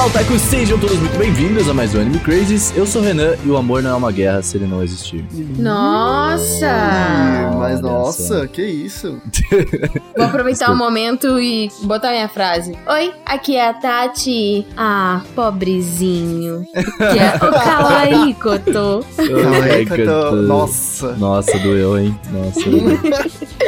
Olá, otakus, sejam todos muito bem-vindos a mais um Anime Crazes. Eu sou o Renan e o amor não é uma guerra se ele não existir. Nossa! Ih, Mas nossa, que isso? Vou aproveitar o momento e botar minha frase. Oi, aqui é a Tati. Ah, pobrezinho. Que é o Kawaii Koto. Caraca, tô- Nossa. Nossa, doeu, hein? Nossa.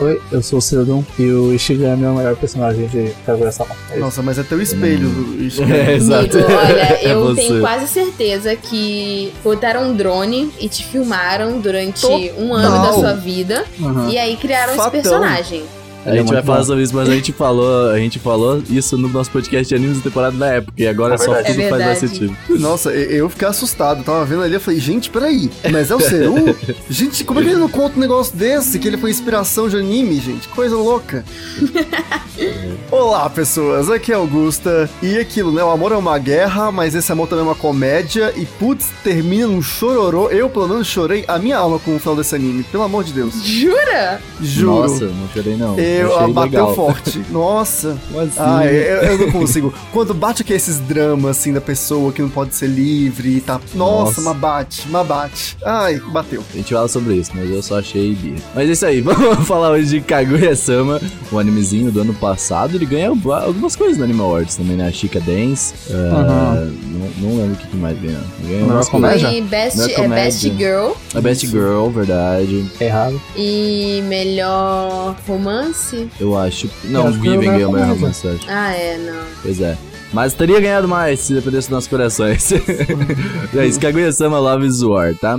Oi, eu sou o Seldon e o Ishigami é o melhor personagem de Kaguya-sama. É. Nossa, mas é teu espelho, isso. é, exato. Amigo, olha, É eu você. tenho quase certeza que botaram um drone e te filmaram durante um ano Total. da sua vida. Uhum. E aí criaram Fatão. esse personagem. A gente É vai muito falar bom. sobre isso, mas a gente falou, a gente falou isso no nosso podcast de animes da temporada da época, e agora É só verdade. tudo É faz mais sentido. Nossa, eu fiquei assustado. Tava vendo ali, eu falei, gente, peraí. Mas é o Seru? gente, como é que ele não conta um negócio desse? Que ele foi inspiração de anime, gente? Coisa louca. Olá, pessoas. Aqui é Augusta. E aquilo, né? O amor é uma guerra, mas esse amor também é uma comédia. E putz, termina num chororô. Eu, pelo menos, chorei a minha alma com o final desse anime. Pelo amor de Deus. Jura? Juro. Nossa, não chorei não. Eu, Achei bateu legal. forte. Nossa. Assim? Ah, eu, eu não consigo. Quando bate aqui esses dramas, assim, da pessoa que não pode ser livre e tá. Nossa, Nossa. mas bate, mas bate. Ai, bateu. A gente fala sobre isso, mas eu só achei birra. Mas é isso aí, vamos falar hoje de Kaguya-sama, o animezinho do ano passado. Ele ganha algumas coisas no Anime Awards também, né? A Chica Dance. ah, não, não lembro o que que mais ganhou. Ganhou umas comédia? coisas. Foi Best, Melhor é Best. Girl A Best Girl, verdade. Errado. e melhor romance. Eu acho. Não, acho o ganhou o melhor melhor romance, eu acho. Ah, é, não. Pois é. Mas teria ganhado mais se dependesse dos nossos corações. é isso, Kaguya-sama Love is War, tá?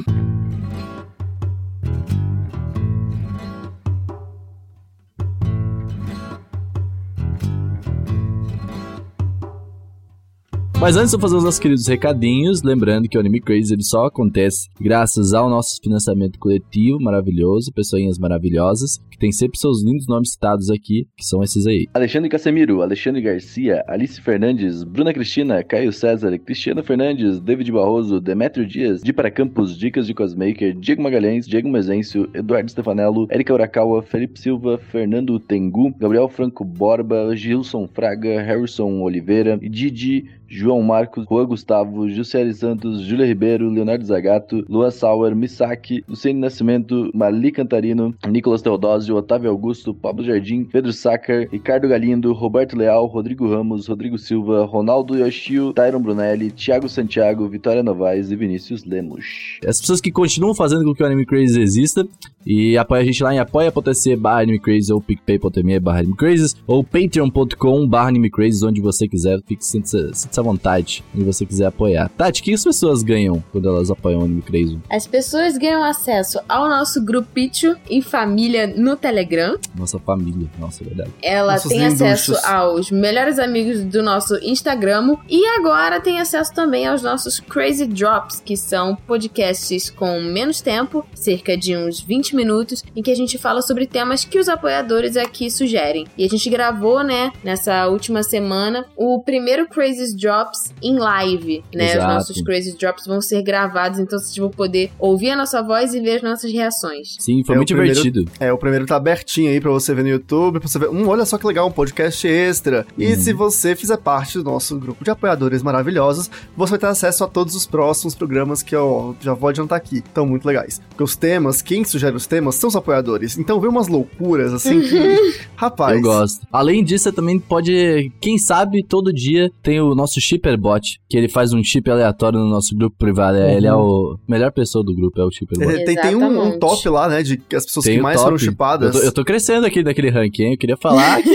Mas antes de fazer os nossos queridos recadinhos, lembrando que o Anime Crazy ele só acontece graças ao nosso financiamento coletivo maravilhoso, pessoinhas maravilhosas, que tem sempre seus lindos nomes citados aqui, que são esses aí. Alexandre Casemiro, Alexandre Garcia, Alice Fernandes, Bruna Cristina, Caio César, Cristiano Fernandes, David Barroso, Demetrio Dias, Di para Campos, Dicas de Cosmaker, Diego Magalhães, Diego Mezencio, Eduardo Stefanello, Erika Urakawa, Felipe Silva, Fernando Tengu, Gabriel Franco Borba, Gilson Fraga, Harrison Oliveira, Didi, João Marcos, Juan Gustavo, Jussiele Santos, Júlia Ribeiro, Leonardo Zagato, Luan Sauer, Misaki, Luciene Nascimento, Mali Cantarino, Nicolas Teodósio, Otávio Augusto, Pablo Jardim, Pedro Sacker, Ricardo Galindo, Roberto Leal, Rodrigo Ramos, Rodrigo Silva, Ronaldo Yoshio, Tyron Brunelli, Thiago Santiago, Vitória Novaes e Vinícius Lemos. As pessoas que continuam fazendo com que o Anime Crazy exista e apoia a gente lá em apoia.se barra Anime Crazy ou picpay.me barra Anime Crazy ou patreon.com barra onde você quiser, fique sinta à vontade, onde você quiser apoiar. Tati, o que as pessoas ganham quando elas apoiam o Anime Crazy? As pessoas ganham acesso ao nosso grupito em família no Telegram. Nossa família, nossa, é verdade. Ela Nossos tem acesso aos melhores amigos do nosso Instagram e agora tem acesso também aos nossos Crazy Drops, que são podcasts com menos tempo, cerca de uns 20 minutos, em que a gente fala sobre temas que os apoiadores aqui sugerem. E a gente gravou, né, nessa última semana, o primeiro Crazy Drops em live, né? Os Exato. nossos Crazy Drops vão ser gravados, então vocês vão poder ouvir a nossa voz e ver as nossas reações. Sim, foi É, muito primeiro- divertido. É, o primeiro tá abertinho aí pra você ver no YouTube, pra você ver. Hum, olha só que legal, um podcast extra. E Uhum. se você fizer parte do nosso grupo de apoiadores maravilhosos, você vai ter acesso a todos os próximos programas que eu já vou adiantar aqui. Estão muito legais. Porque os temas, quem sugere os temas são os apoiadores. Então vê umas loucuras assim que. Rapaz. Eu gosto. Além disso, você também pode, quem sabe, todo dia tem o nosso Shipperbot, que ele faz um chip aleatório no nosso grupo privado. É, Ele é o melhor pessoa do grupo, é o Shipperbot. É, tem, tem um, um top lá, né? De as pessoas Tem que mais top. foram chipadas. Eu tô, eu tô crescendo aqui naquele ranking, hein? Eu queria falar que.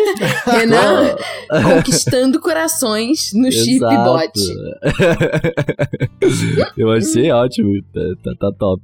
Renan conquistando corações no Chipbot. Eu achei ótimo. Tá, tá, tá top.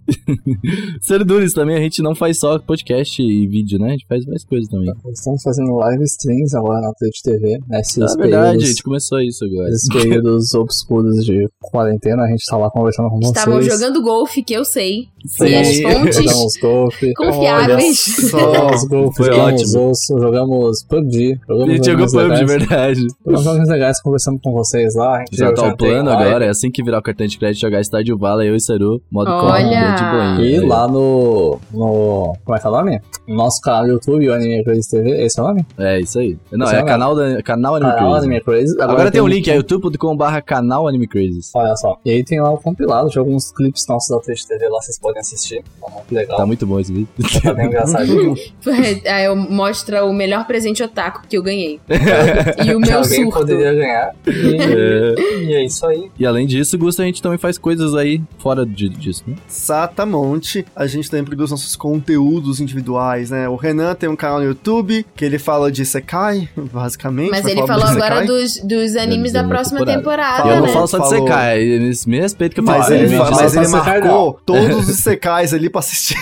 Serdunes também, a gente não faz só podcast e vídeo, né? A gente faz mais coisas também. Estamos fazendo live streams agora na Twitch TV, né? É verdade, a gente começou isso agora. Esses períodos obscuros de quarentena, a gente tá lá conversando com Estavam vocês. jogando golfe, que eu sei. Sim, E as fontes Jogamos golfe. confiáveis. Jogamos golfe, Foi jogamos ótimo. osso, jogamos PUBG. A Jogamos gente jogou PUBG de verdade. Jogamos jogos legais conversando com vocês lá. A gente Já tá já o plano tem agora, é assim que virar o cartão de crédito, jogar Stardew Valley, eu e Seru, modo Olha! combo, de boinha. E lá no, no. Como é que é o nome? No nosso canal do YouTube, o Anime Crazy TV. Esse é o nome? É, isso aí. Não, Esse é é o canal, da, canal Anime Canal Crazy. Anime Crazy. Agora, tem um link, é youtube.com.br canal Anime Crazy. Olha só. E aí tem lá o compilado de alguns clipes nossos da Twitch TV lá, vocês podem assistir. Tá muito legal. Tá muito bom esse vídeo. Tá bem engraçadinho. Aí eu mostra o melhor presente otaku que eu ganhei. e o que meu alguém surto. poderia ganhar. E, É. e é isso aí. E além disso, Gusta, a gente também faz coisas aí fora de- disso, né? Exatamente. A gente também produz nossos conteúdos individuais, né? O Renan tem um canal no YouTube que ele fala de Sekai, basicamente. Mas ele falou agora dos, dos animes da da próxima temporada. temporada, eu não né? falo só de Falou. secar, me respeita que eu Mas falo. ele, fa- fala mas só ele Sekai, marcou todos os secais ali pra assistir.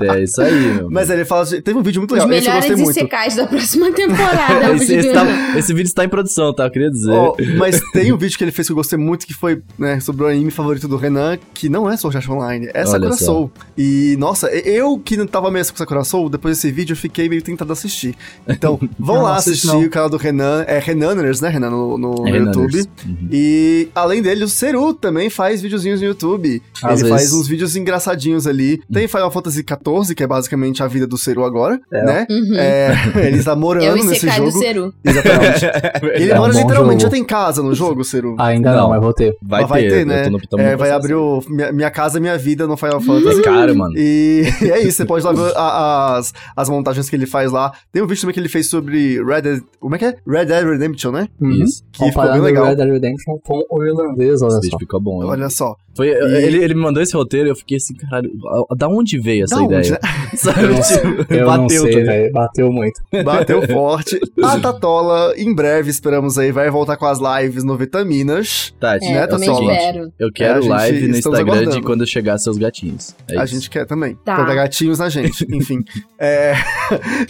É isso aí, meu. Mas ele fala. Teve um vídeo muito Os legal. Esse eu melhores gostei muito. secais da próxima temporada. eu esse, esse, tá- esse vídeo está em produção, tá? Eu queria dizer. Ó, mas tem um vídeo que ele fez que eu gostei muito, que foi né, sobre o anime favorito do Renan, que não é Sword Art Online, é Olha Sakura só. Soul. E, nossa, eu que não tava mesmo com Sakura Soul, depois desse vídeo eu fiquei meio tentado assistir. Então, vão Não, lá assiste assistir não. o canal do Renan, é Renaners, né, Renan, no, no- É Renaners. YouTube. Uhum. E, além dele, o Seru também faz videozinhos no YouTube. Às ele vezes. faz uns vídeos engraçadinhos ali. Tem Final Fantasy XIV, que é basicamente a vida do Seru agora, É. né? Uhum. É, ele está morando nesse Isekai do jogo. Seru. Exatamente. Ele É um mora bom literalmente, jogo. já tem casa no jogo, Seru. Ainda não, mas vou ter. Vai, vai ter, ter, eu né? É, vai processo. abrir o minha, Minha Casa Minha Vida no Final É Fantasy. caro, mano. E, e é isso, você pode lá ver a- as, as montagens que ele faz lá. Tem um vídeo também que ele fez sobre Red Dead. Como é que é? Red Dead Redemption, né? Isso. Que ficou bem Comparando legal. Red Dead Redemption com o irlandês, olha Esse só. ficou bom. Olha só. Foi, E- ele, ele me mandou esse roteiro e eu fiquei assim, caralho, da onde veio essa Da onde, ideia? né? Sabe? Sei, Tipo, eu não bateu sei, velho. Bateu muito. Bateu forte. A Tatola, em breve, esperamos aí, vai voltar com as lives no Vitaminas. Tati, É, Né, Tatola? espero. eu quero É, live no Instagram de aguardando. quando chegar seus gatinhos. É a isso. gente quer também. Tá. Pra dar gatinhos na gente, enfim. É,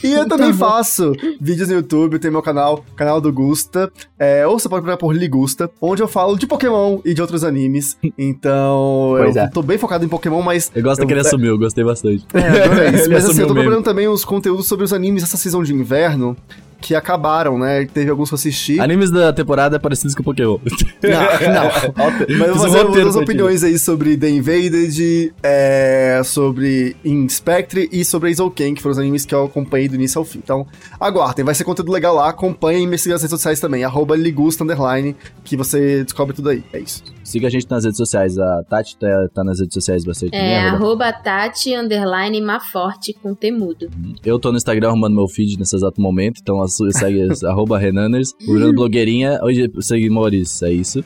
E eu também Tá faço vídeos no YouTube, tem meu canal, canal do Gusta. É, ou você pode procurar por Ligusta, onde eu falo de Pokémon e de outros animes. Então, Pois eu é. tô bem focado em Pokémon, mas. Eu gosto eu- que ele assumiu, eu gostei bastante. É, adorei isso. Mas assim, eu tô mesmo. procurando também os conteúdos sobre os animes dessa season de inverno. Que acabaram, né? Teve alguns que eu assisti. Animes da temporada parecidos com Pokémon. Não, não. Mas eu vou fazer ti. opiniões aí sobre The Invaded, é, sobre Inspectre e sobre Aizouken, que foram os animes que eu acompanhei do início ao fim. Então, aguardem, vai ser conteúdo legal lá, acompanhem e me sigam nas redes sociais também, arroba ligusta, underline, que você descobre tudo aí. É isso. Siga a gente nas redes sociais. A Tati tá, tá nas redes sociais bastante. É, arroba- Tati, underline, Maforte, com temudo. Eu tô no Instagram arrumando meu feed nesse exato momento, então a sua- segue arroba Renaners. O Bruno Blogueirinha, hoje seguimores, é isso.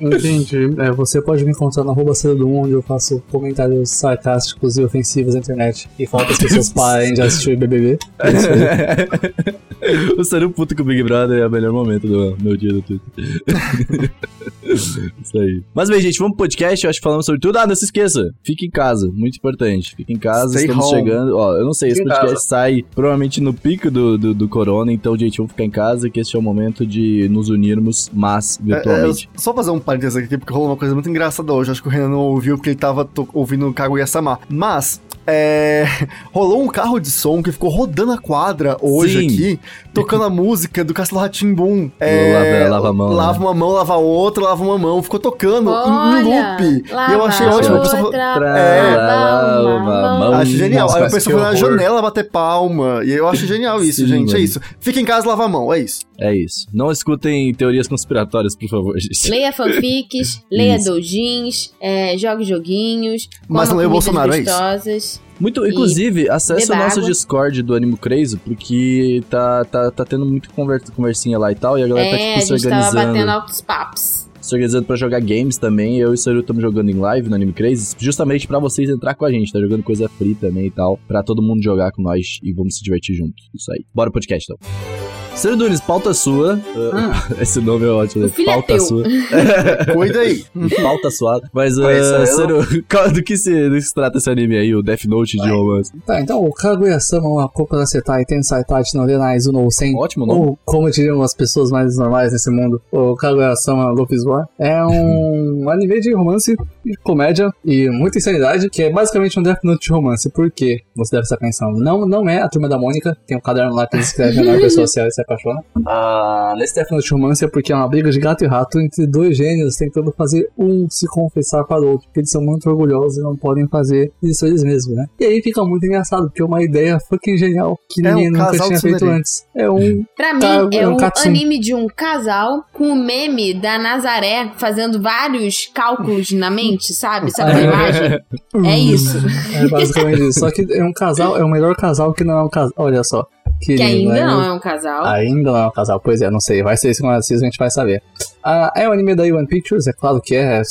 Entendi. É, você pode me encontrar no arroba Cedo1, onde eu faço comentários sarcásticos e ofensivos na internet. E falo que as pessoas parem de assistir BBB. É o ser um puto com o Big Brother é o melhor momento do meu dia do Twitter. Isso aí. Mas bem, gente, vamos pro podcast. Eu acho que falamos sobre tudo. Ah, não se esqueça. Fique em casa. Muito importante. Fique em casa. Stay estamos home. chegando. Ó, eu não sei, esse Fique podcast sai provavelmente no pico do, do, do corona. Então, gente, vamos ficar em casa. Que esse é o momento de nos unirmos, mas virtualmente. É, é, só fazer um parênteses aqui, porque rolou uma coisa muito engraçada hoje. Acho que o Renan não ouviu porque ele tava ouvindo o Kaguya-sama. Mas, é, rolou um carro de som que ficou rodando a quadra hoje Sim. aqui, tocando a música do Castelo Ratimbum. lava- lava a mão, né? Lava uma mão, lava outra, lava uma mão. Ficou tocando em- em Olha, loop. E eu achei a ótimo. A pessoa falou, outra, É. a mão. mão. Acho genial. Nossa, Aí a mas pessoa que foi na janela bater palma. E eu acho genial isso, Sim, gente. É mano. isso. Fica em casa, lava a mão. É isso. É isso. Não escutem teorias conspiratórias, por favor, gente. Leia fanfics, leia doujins, é, jogue joguinhos, Mas não leia o Bolsonaro, é isso? gostosas. Muito, inclusive, acesse o nosso água. Discord do Animo Crazy, porque tá, tá, tá tendo muito conversinha lá e tal, e a galera tá, É, tipo, a se gente tava batendo organizando. altos papos. Se organizando pra jogar games também. Eu e o Saru estamos jogando em live no Anime Crazy, justamente pra vocês entrar com a gente, tá jogando coisa free também e tal, pra todo mundo jogar com nós e vamos se divertir juntos. Isso aí. Bora pro podcast, então. Ciro Dunes, pauta sua. Uh, Esse nome é ótimo, O né? é Pauta teu. sua. Cuida aí. Pauta suada. Mas, uh, Ciro, qual- do que, se, do que se trata esse anime aí, o Death Note de romance? Tá, então o Kaguya-sama wa Kokurasetai Tensai Tachi no Renai Zuno Sen Ótimo nome. ou como diriam as pessoas mais normais nesse mundo, o Kaguya-sama Luffy's War é um anime de romance e comédia e muita insanidade, que é basicamente um Death Note de romance. Por quê? Você deve estar pensando. Não, não é a Turma da Mônica, tem um caderno lá que eles escrevem na pessoa social e se apaixona. Ah, nesse Death Note de romance é porque é uma briga de gato e rato entre dois gênios tentando fazer um se confessar para o outro, porque eles são muito orgulhosos e não podem fazer isso eles mesmos, né? E aí fica muito engraçado, porque é uma ideia fucking genial que É um ninguém nunca casal tinha feito antes. É um Pra mim, é é um um anime de um casal com o meme da Nazaré fazendo vários cálculos na mente, sabe? Sabe a imagem? É isso. É basicamente isso. Só que é um casal, é o melhor casal que não é um casal. Olha só. Que ainda não é um casal. Ainda não é um casal, pois é, não sei. Vai ser segunda season, a gente vai saber. Ah, é um anime da One Pictures, é claro que é.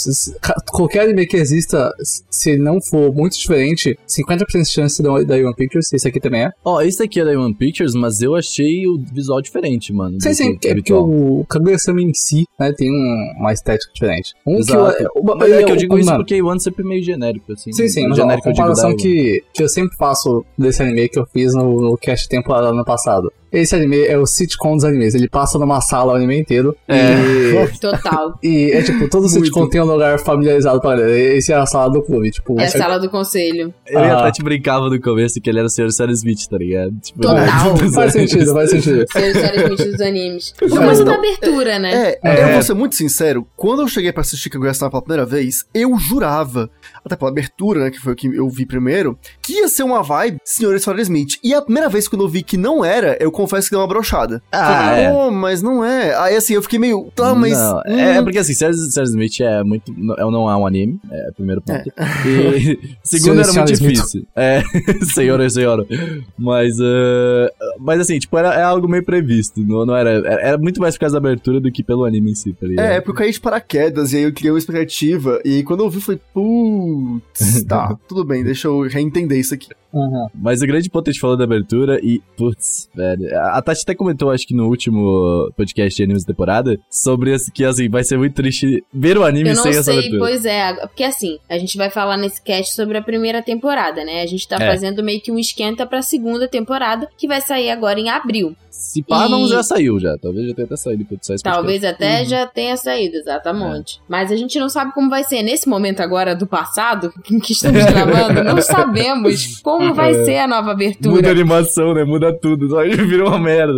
Qualquer anime que exista, se não for muito diferente, 50% de chance da da One Pictures, esse aqui também é. Ó, esse aqui é da One Pictures, mas eu achei o visual diferente, mano. Sim, sim, é porque o Kaguya-sama em si, né, tem um- uma estética diferente. Um Exato. que eu, Mas é que eu digo isso mano, porque One sempre é meio genérico, assim. Sim, sim, mas ó, a genérico eu digo da comparação One. que, que eu sempre faço desse anime que eu fiz no, no cast temporada ano passado. Esse anime é o sitcom dos animes. Ele passa numa sala o anime inteiro. E, Total. e é tipo, todo sitcom tem um lugar familiarizado pra galera. Esse é a sala do clube. Tipo, É a esse- sala do conselho. Ele Ah. até te brincava no começo que ele era o Sr. Sam Smith, tá ligado? Tipo, Total. faz sentido, faz sentido. Os séries Smith dos animes. Por Mas causa da abertura, né? É, eu vou ser muito sincero, quando eu cheguei pra assistir Kaguya-sama pela primeira vez, eu jurava, até pela abertura, né, que foi o que eu vi primeiro, que ia ser uma vibe Senhor Sawyer Smith. E a primeira vez quando eu vi que não era, eu confesso que deu uma brochada. Ah, Falei, é. "Pô, mas não é. Aí assim, eu fiquei meio, tá, mas... Não, hum, é, é porque assim. Sr. Smith é muito. Não, não é um anime, é o primeiro ponto. E segundo era Senhor muito Smith. difícil. É, senhora, senhora. Mas, ah, mas assim, tipo, era, é algo meio previsto. Não, não era, era, era muito mais por causa da abertura do que pelo anime em si, tá ligado? É, é porque eu caí de paraquedas e aí eu criei uma expectativa. E quando eu vi, eu falei, putz, tá, tudo bem, deixa eu reentender isso aqui. Uhum. Mas o grande ponto a gente falou da abertura e, putz, velho. A Tati até comentou, acho que no último podcast de animes da temporada, sobre esse, que, assim, vai ser muito triste ver o anime Eu não sem essa sei, abertura. pois é. Porque assim, a gente vai falar nesse cast sobre a primeira temporada, né? A gente tá É. fazendo meio que um esquenta pra segunda temporada, que vai sair agora em abril. Se pá, não já saiu já. Talvez já tenha até saído quando podcast. Talvez até Uhum. já tenha saído, exatamente. Mas a gente não sabe como vai ser. Nesse momento agora do passado, em que estamos gravando, não sabemos como vai É. ser a nova Muda a abertura. animação, né? Muda tudo. Só virou uma merda.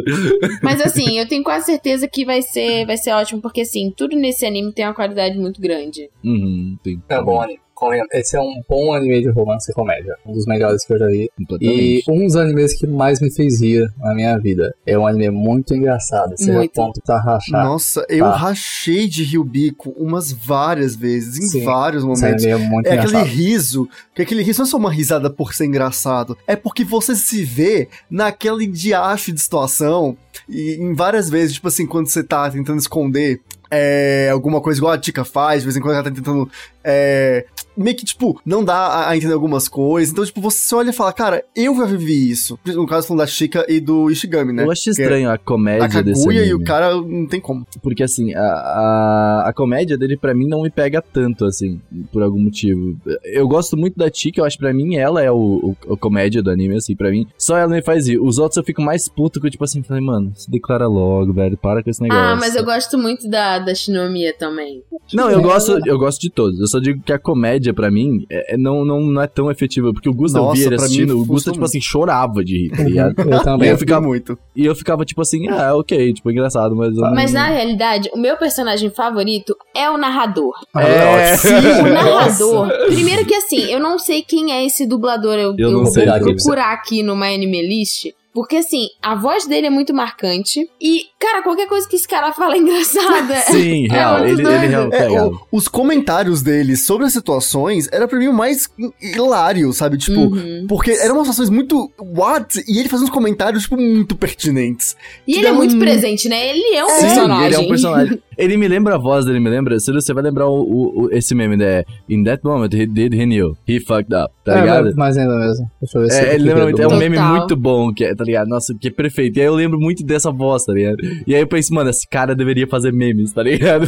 Mas assim, eu tenho quase certeza que vai ser, vai ser ótimo, porque assim, tudo nesse anime tem uma qualidade muito grande. Uhum, tem. É bom anime. Convenhamos. Esse é um bom anime de romance e comédia. Um dos melhores que eu já vi. E um dos animes que mais me fez rir na minha vida. É um anime muito engraçado. Você Muito. ponto pra rachar. Nossa, eu Tá. rachei de rio bico umas várias vezes, em Sim. vários Esse momentos. anime é muito É aquele engraçado. riso, que aquele riso não é só uma risada por ser engraçado, é porque você se vê naquele diacho de situação, e em várias vezes, tipo assim, quando você tá tentando esconder é, alguma coisa igual a Tika faz, de vez em quando ela tá tentando. É, meio que, tipo, não dá a, a entender algumas coisas. Então, tipo, você olha e fala, cara, eu já vivi isso. No caso, falando da Chica e do Ishigami, né? Eu acho é estranho a comédia A desse Kaguya anime. e o cara não tem como. Porque assim, a, a, a comédia dele pra mim não me pega tanto, assim, por algum motivo. Eu gosto muito da Tika, eu acho que pra mim ela é o, o, a comédia do anime, assim, pra mim. Só ela me faz rir. Os outros eu fico mais puto que, tipo assim, falei, mano, se declara logo, velho, para com esse negócio. Ah, mas eu gosto muito da, da Shinomiya também. Não, eu gosto, eu gosto de todos. Eu só digo que a comédia, pra mim, é, é- não, não, não é tão efetiva. Porque o Gusta, eu Nossa, via ele pra mim, assistindo, o Gusta, tipo assim, chorava de rir, tá ligado? Eu também. Eu ficava- muito. E eu ficava, tipo assim, ah, ok, tipo, engraçado, mas... eu não- Mas na realidade, o meu personagem favorito é o narrador. É, O narrador. Primeiro que assim, eu não sei quem é esse dublador. Eu, Eu eu não vou sei. procurar aqui no My Anime List. Porque assim, a voz dele é muito marcante. E, cara, qualquer coisa que esse cara fala é engraçada. Sim, É real, muito ele, ele real É, o- os comentários dele sobre as situações era pra mim o mais hilário, sabe? Tipo, Uhum. porque eram umas situações muito. What? E ele fazia uns comentários, tipo, muito pertinentes. E ele é muito um- presente, né? Ele é um Sim, personagem. ele é um personagem. Ele me lembra a voz dele, me lembra? Se você vai lembrar o, o- o- esse meme, né? In that moment, he did, he knew. He fucked up, tá É, ligado? mais ainda mesmo. Deixa eu ver se É, ele lembra muito, é um Total. meme muito bom, que é, tá ligado? Nossa, que perfeito. E aí eu lembro muito dessa voz, tá ligado? E aí eu pensei, mano, esse cara deveria fazer memes, tá ligado?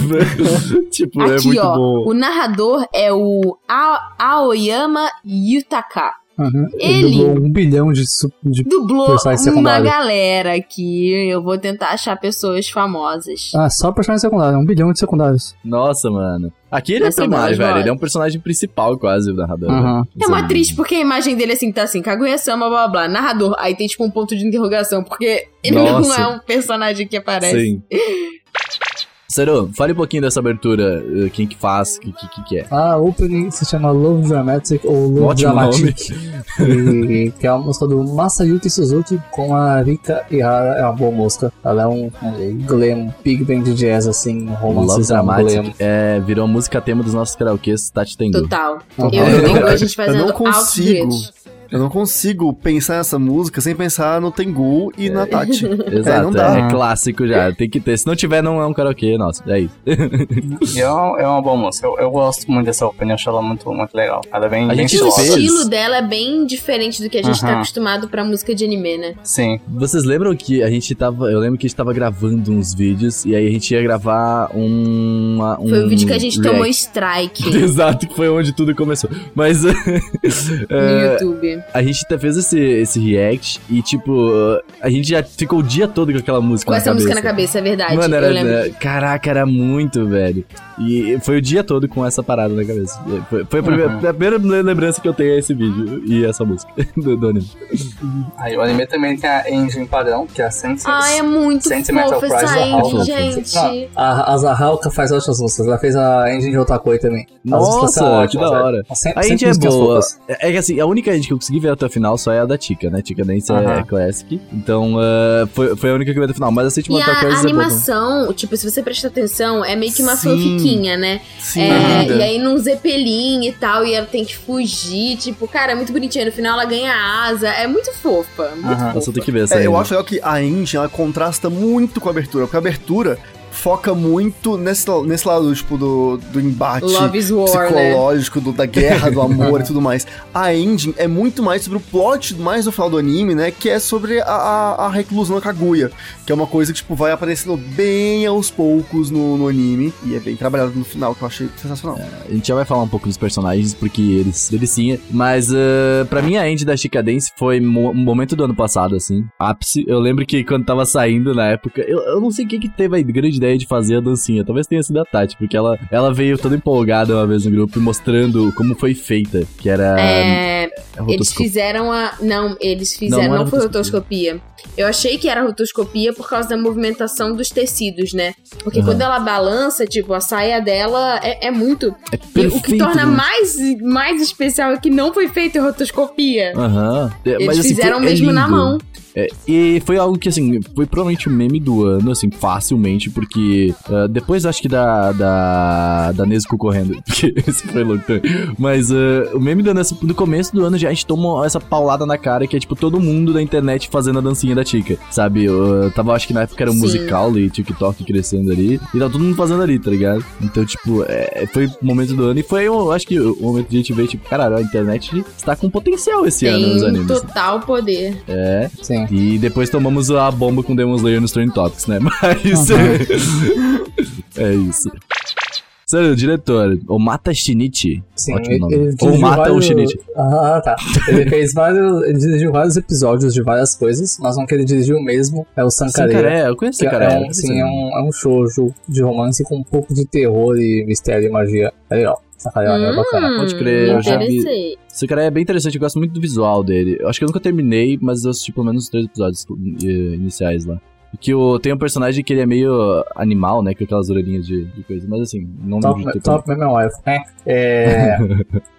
tipo, é Aqui, muito ó, bom. o narrador é o A- Aoyama Yutaka. Uhum. Ele- dublou um bilhão de, de Dublou uma galera aqui. Eu vou tentar achar pessoas famosas. Ah, só personagem secundário, um bilhão de secundários. Nossa, mano. Aqui ele é primário, velho. Ele é um personagem principal, quase, o narrador. Né? É uma atriz, porque a imagem dele assim tá assim, Kaguya-sama, blá blá blá, narrador. Aí tem tipo um ponto de interrogação, porque ele não Nossa. é um personagem que aparece. Sim. Seru, fale um pouquinho dessa abertura. eh, Quem que faz, o que, que, que é? A opening se chama Love Dramatic ou Love Ótimo Dramatic. E, que é uma música do Masayuki Suzuki com a Rika Ihara. É uma boa música. Ela é um, um glam, big band de jazz, assim, um glam. Dramatic é, virou música tema dos nossos karaokês Tati Tengu. Total. Uhum. Eu Eu e o não- Tengu, a gente eu fazendo não altos consigo. Eu não consigo pensar nessa música sem pensar no Tengu e na Tati. Exato, É, não dá. é, clássico já. Tem que ter. Se não tiver, não é um karaokê, nossa. É isso. É uma, é uma boa música. Eu, eu gosto muito dessa opening, eu acho ela muito, muito legal. Ela é bem, A bem gente o estilo dela é bem diferente do que a gente tá Aham. acostumado pra música de anime, né? Sim. Vocês lembram que a gente tava. Eu lembro que a gente tava gravando uns vídeos e aí a gente ia gravar um. um Foi o vídeo que a gente tomou react. strike Exato, que foi onde tudo começou. Mas no é, YouTube. A gente fez esse, esse react e, tipo, a gente já ficou o dia todo com aquela música Com na essa cabeça. música na cabeça, é verdade. Mano, era, caraca, era muito, velho. E foi o dia todo com essa parada na cabeça. Foi, foi a, primeira, Uhum. a primeira lembrança que eu tenho é esse vídeo e essa música do, do anime. Aí o anime também tem a engine padrão, que é a Sense. Ai, é muito Sentimental fofa Prize essa engine, gente. A, a Zahalka faz ótimas músicas. Ela fez a engine de Otakoi também. As músicas são Nossa, ótimas, que da velho. hora. Sempre- A gente é boa. É é que assim, a única gente que eu consegui ver até o final só é a da Tika, né? Tika Dance é Aham. classic. Então, uh, foi, foi a única que eu vi até o final. Mas a Sentimental a Crisis é boa. animação, tipo, se você prestar atenção, é meio que uma Sim. Né? Sim, É, e aí num zeppelin e tal, e ela tem que fugir, tipo, cara, é muito bonitinho. No final ela ganha asa, é muito fofa. Muito Aham. Nossa, eu tenho que ver essa É, aí. eu acho legal que a engine ela contrasta muito com a abertura, porque a abertura foca muito nesse, nesse lado, tipo, do, do embate War, né? psicológico, do- da guerra, do amor e tudo mais. A engine é muito mais sobre o plot, mais no final do anime, né? Que é sobre a, a, a reclusão da Kaguya. Que é uma coisa que, tipo, vai aparecendo bem aos poucos no, no anime. E é bem trabalhado no final, que eu achei sensacional. A gente já vai falar um pouco dos personagens, porque eles delicinha. Mas uh, pra mim a end da Chica Dance foi mo- um momento do ano passado, assim. Ápice. Eu lembro que quando tava saindo na época, eu, eu não sei quem que teve a grande ideia de fazer a dancinha. Talvez tenha sido a Tati, porque ela, ela veio toda empolgada uma vez no grupo mostrando como foi feita. Que era. É, eles fizeram a. Não, eles fizeram. Não, Não, não foi rotoscopia. rotoscopia. Eu achei que era rotoscopia por causa da movimentação dos tecidos, né? Porque Aham. quando ela balança, tipo, a saia dela é, é muito. É E o que perfeito, torna né? mais, mais especial é que não foi feito em rotoscopia. Aham. É, Eles mas, assim, fizeram foi- é mesmo na lindo. mão. É, e foi algo que, assim, foi provavelmente o meme do ano, assim, facilmente, porque ah, depois acho que da, da, da Nezuko correndo, porque esse foi louco também. Mas ah, o meme do ano, assim, no começo do ano já a gente tomou essa paulada na cara, que é tipo todo mundo da internet fazendo a dancinha da Tika, sabe? Eu, tava, acho que na época era um musical e TikTok crescendo ali, e tava todo mundo fazendo ali, tá ligado? Então, tipo, é, foi o momento do ano e foi, eu acho que o momento de a gente ver, tipo, caralho, a internet está com potencial esse ano nos Tem animes. total poder. É, Sim. E depois tomamos a bomba com Demon Slayer nos Trend Topics, né? Mas. é isso. Sério, diretor, o Mata Shinichi. Sim, Ótimo nome. ele Ou Mata o vários- Shinichi. Ah, tá. Ele fez vários. Ele dirigiu vários episódios de várias coisas, mas um que ele dirigiu mesmo é o Sankareira. Sankaré, eu conheço Sankaré. é, um, sim, é um, é um shoujo de romance com um pouco de terror e mistério e magia. É legal. Sankareira é bacana. Pode crer, eu já vi. Hum, interessei. Sankaré é bem interessante, eu gosto muito do visual dele. Eu acho que eu nunca terminei, mas eu assisti pelo menos os três episódios eh, iniciais lá. Que o, tem um personagem que ele é meio animal, né? Com aquelas orelhinhas de, de coisa. Mas assim, não Top, ter top Meme Wife. É, é,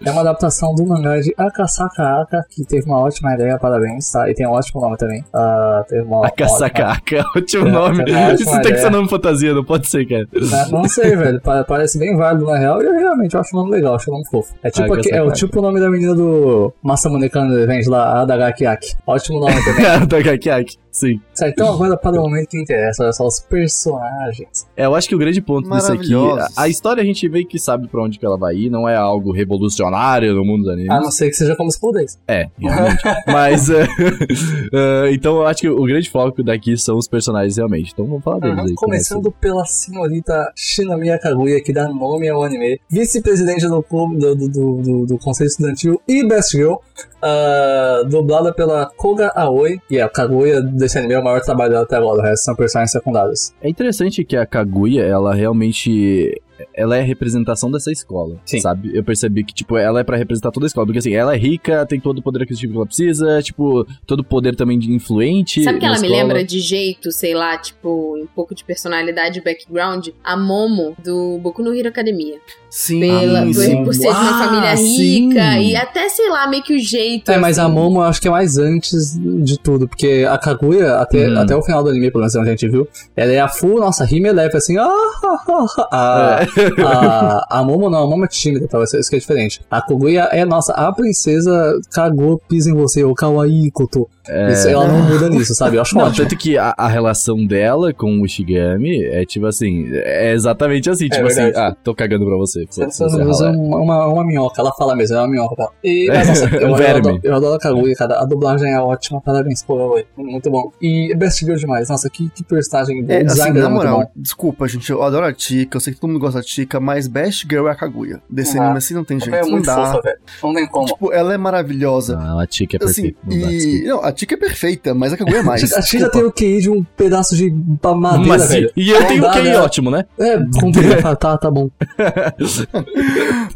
é uma adaptação do mangá de Akasaka Aka, que teve uma ótima ideia, parabéns, tá? E tem um ótimo nome também. Ah, teve uma, uma Akasakaka, ótimo É, nome. Isso tem que ser nome fantasia, não pode ser, cara. É, não sei, velho. pa- Parece bem válido na real. E eu realmente acho o nome legal, acho o nome fofo. É tipo, Ah, que é o tipo o nome da menina do Masamune Kano Revenge lá, Adagakiaki. Ótimo nome também. Takakiaki. Sim. Certo, então agora para o momento que interessa, olha só, os personagens. É, eu acho que o grande ponto disso aqui. A, a história a gente meio que sabe pra onde que ela vai ir, não é algo revolucionário no mundo dos animes. A não ser que seja como os poderes. É, realmente. Mas. é, é, então eu acho que o grande foco daqui são os personagens realmente. Então vamos falar deles aí. Começando pela senhorita Shinomiya Kaguya, que dá nome ao anime, vice-presidente do, clube- do, do, do, do- do Conselho Estudantil e Best Girl, ah, dublada pela Koga Aoi, e a Kaguya desse anime é o maior trabalho dela até agora, o resto são personagens secundários. É interessante que a Kaguya, ela realmente. Ela é a representação dessa escola, Sim. sabe? Eu percebi que, tipo, ela é pra representar toda a escola. Porque, assim, ela é rica, tem todo o poder aquisitivo que ela precisa, tipo, todo o poder também de influente. Sabe que ela me escola. lembra de jeito, sei lá, tipo, um pouco de personalidade e background? A Momo do Boku no Hero Academia. Sim, Pela, por, sim. por ser de uma Ah, família sim. rica e até, sei lá, meio que o jeito. É, mas a assim. Momo eu acho que é mais antes de tudo, porque a Kaguya, até, Hum. até o final do anime, pelo menos a gente viu, ela é a full, nossa, rima leve, assim, ah, ah, ah, ah. É. A, a Momo não, a Momo é tímida, talvez isso que é diferente. A Kaguya é, nossa, a princesa cagou, pisa em você, o kawaii koto. Isso, ela não muda nisso, sabe? Eu acho Não, ótimo. tanto que a, a relação dela com o Shigami é tipo assim, é exatamente assim, tipo assim, verdade. ah, tô cagando pra você. Você você usa rala. uma, uma, uma minhoca, ela fala mesmo, é uma minhoca. Tá? E, mas, nossa, eu, Um eu verme. adoro, eu adoro a Kaguya, cara. A dublagem é ótima, parabéns, pô, Kaguya. Muito bom. E Best Girl demais, nossa, que, que personagem, É, assim, na é moral, bom. desculpa, gente, eu adoro a Tika, eu sei que todo mundo gosta da Tika, mas Best Girl é a Kaguya. Desse Ah. anime assim não tem jeito, é não muito dá. fofa, velho. Não tem como. Tipo, ela é maravilhosa. Não, a Tika é Assim, perfeita. não dá, e... Não, a Tika é perfeita, mas a Kaguya é mais. A Tika Desculpa. tem o QI de um pedaço de madeira, Mas, velho. e eu tenho o QI né? ótimo, né? É, fala, tá, tá bom.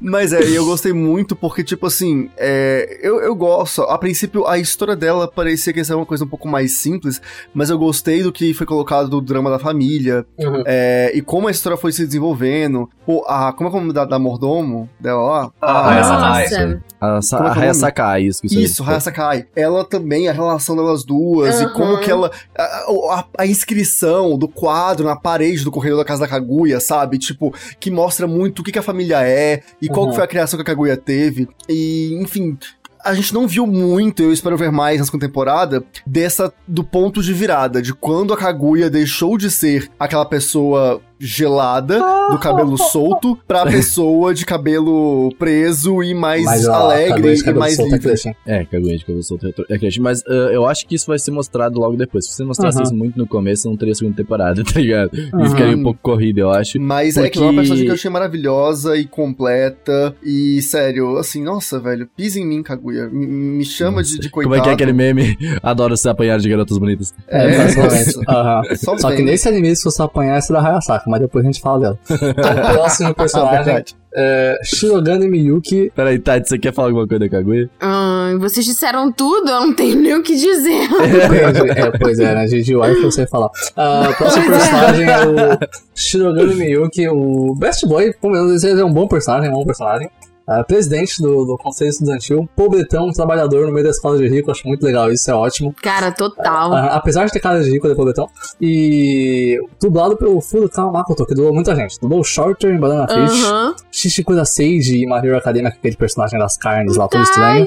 Mas é, e eu gostei muito porque, tipo assim, é, eu, eu gosto. A princípio, a história dela parecia que ia ser uma coisa um pouco mais simples, mas eu gostei do que foi colocado do drama da família Uhum. é, e como a história foi se desenvolvendo. Pô, a, como é que é o nome da, da mordomo dela lá? Ah, A- Nossa. A, Sa Como é a que é o Raya nome? Sakai, isso que você Isso, Raya Sakai. Ela também, a relação delas duas, e Aham. como que ela. A, a- a inscrição do quadro na parede do corredor da casa da Kaguya, sabe? Tipo, que mostra muito o que, que a família é e qual Uhum. que foi a criação que a Kaguya teve. E, enfim. A gente não viu muito, eu espero ver mais segunda temporada, dessa do ponto de virada, de quando a Kaguya deixou de ser aquela pessoa gelada, do cabelo solto, pra pessoa de cabelo preso e mais alegre de e mais é livre. É, Kaguya de cabelo solto é Crash, mas ah, eu acho que isso vai ser mostrado logo depois. Se você mostrasse Aham. isso muito no começo, não teria segunda temporada, tá ligado? E Aham. ficaria um pouco corrido, eu acho. Mas é que é uma Porque- personagem que eu achei maravilhosa e completa. E, sério, assim, nossa, velho, pisa em mim, Kaguya. Me, me chama de, de coitado. Como é que é aquele meme? Adoro ser apanhado de garotas bonitas. É, É, basicamente. Aham. Só, Só que nesse anime, se você apanhar, essa é da Hayasaka, mas depois a gente fala dela. O próximo Ah, personagem é Shirogane Miyuki. Peraí, Tati, você quer falar alguma coisa da Kaguya? Ah, vocês disseram tudo, eu não tenho nem o que dizer. Depende. é, pois é, né? Gigi Wife pra você falar. Ah, o próximo personagem é o Shirogane Miyuki, o Best Boy. Eu disse, ele é um bom personagem, é um bom personagem. Ah, presidente do, do Conselho Estudantil, pobretão, trabalhador no meio da escola de rico, acho muito legal, isso é ótimo. Cara, total. Ah, apesar de ter cara de rico, ele é pobretão. E dublado pelo Furukawa Makoto, que dublou muita gente. Dublou o Shorter em Banana Fish, Aham. Em My Hero Academia, aquele personagem das carnes lá, todo estranho.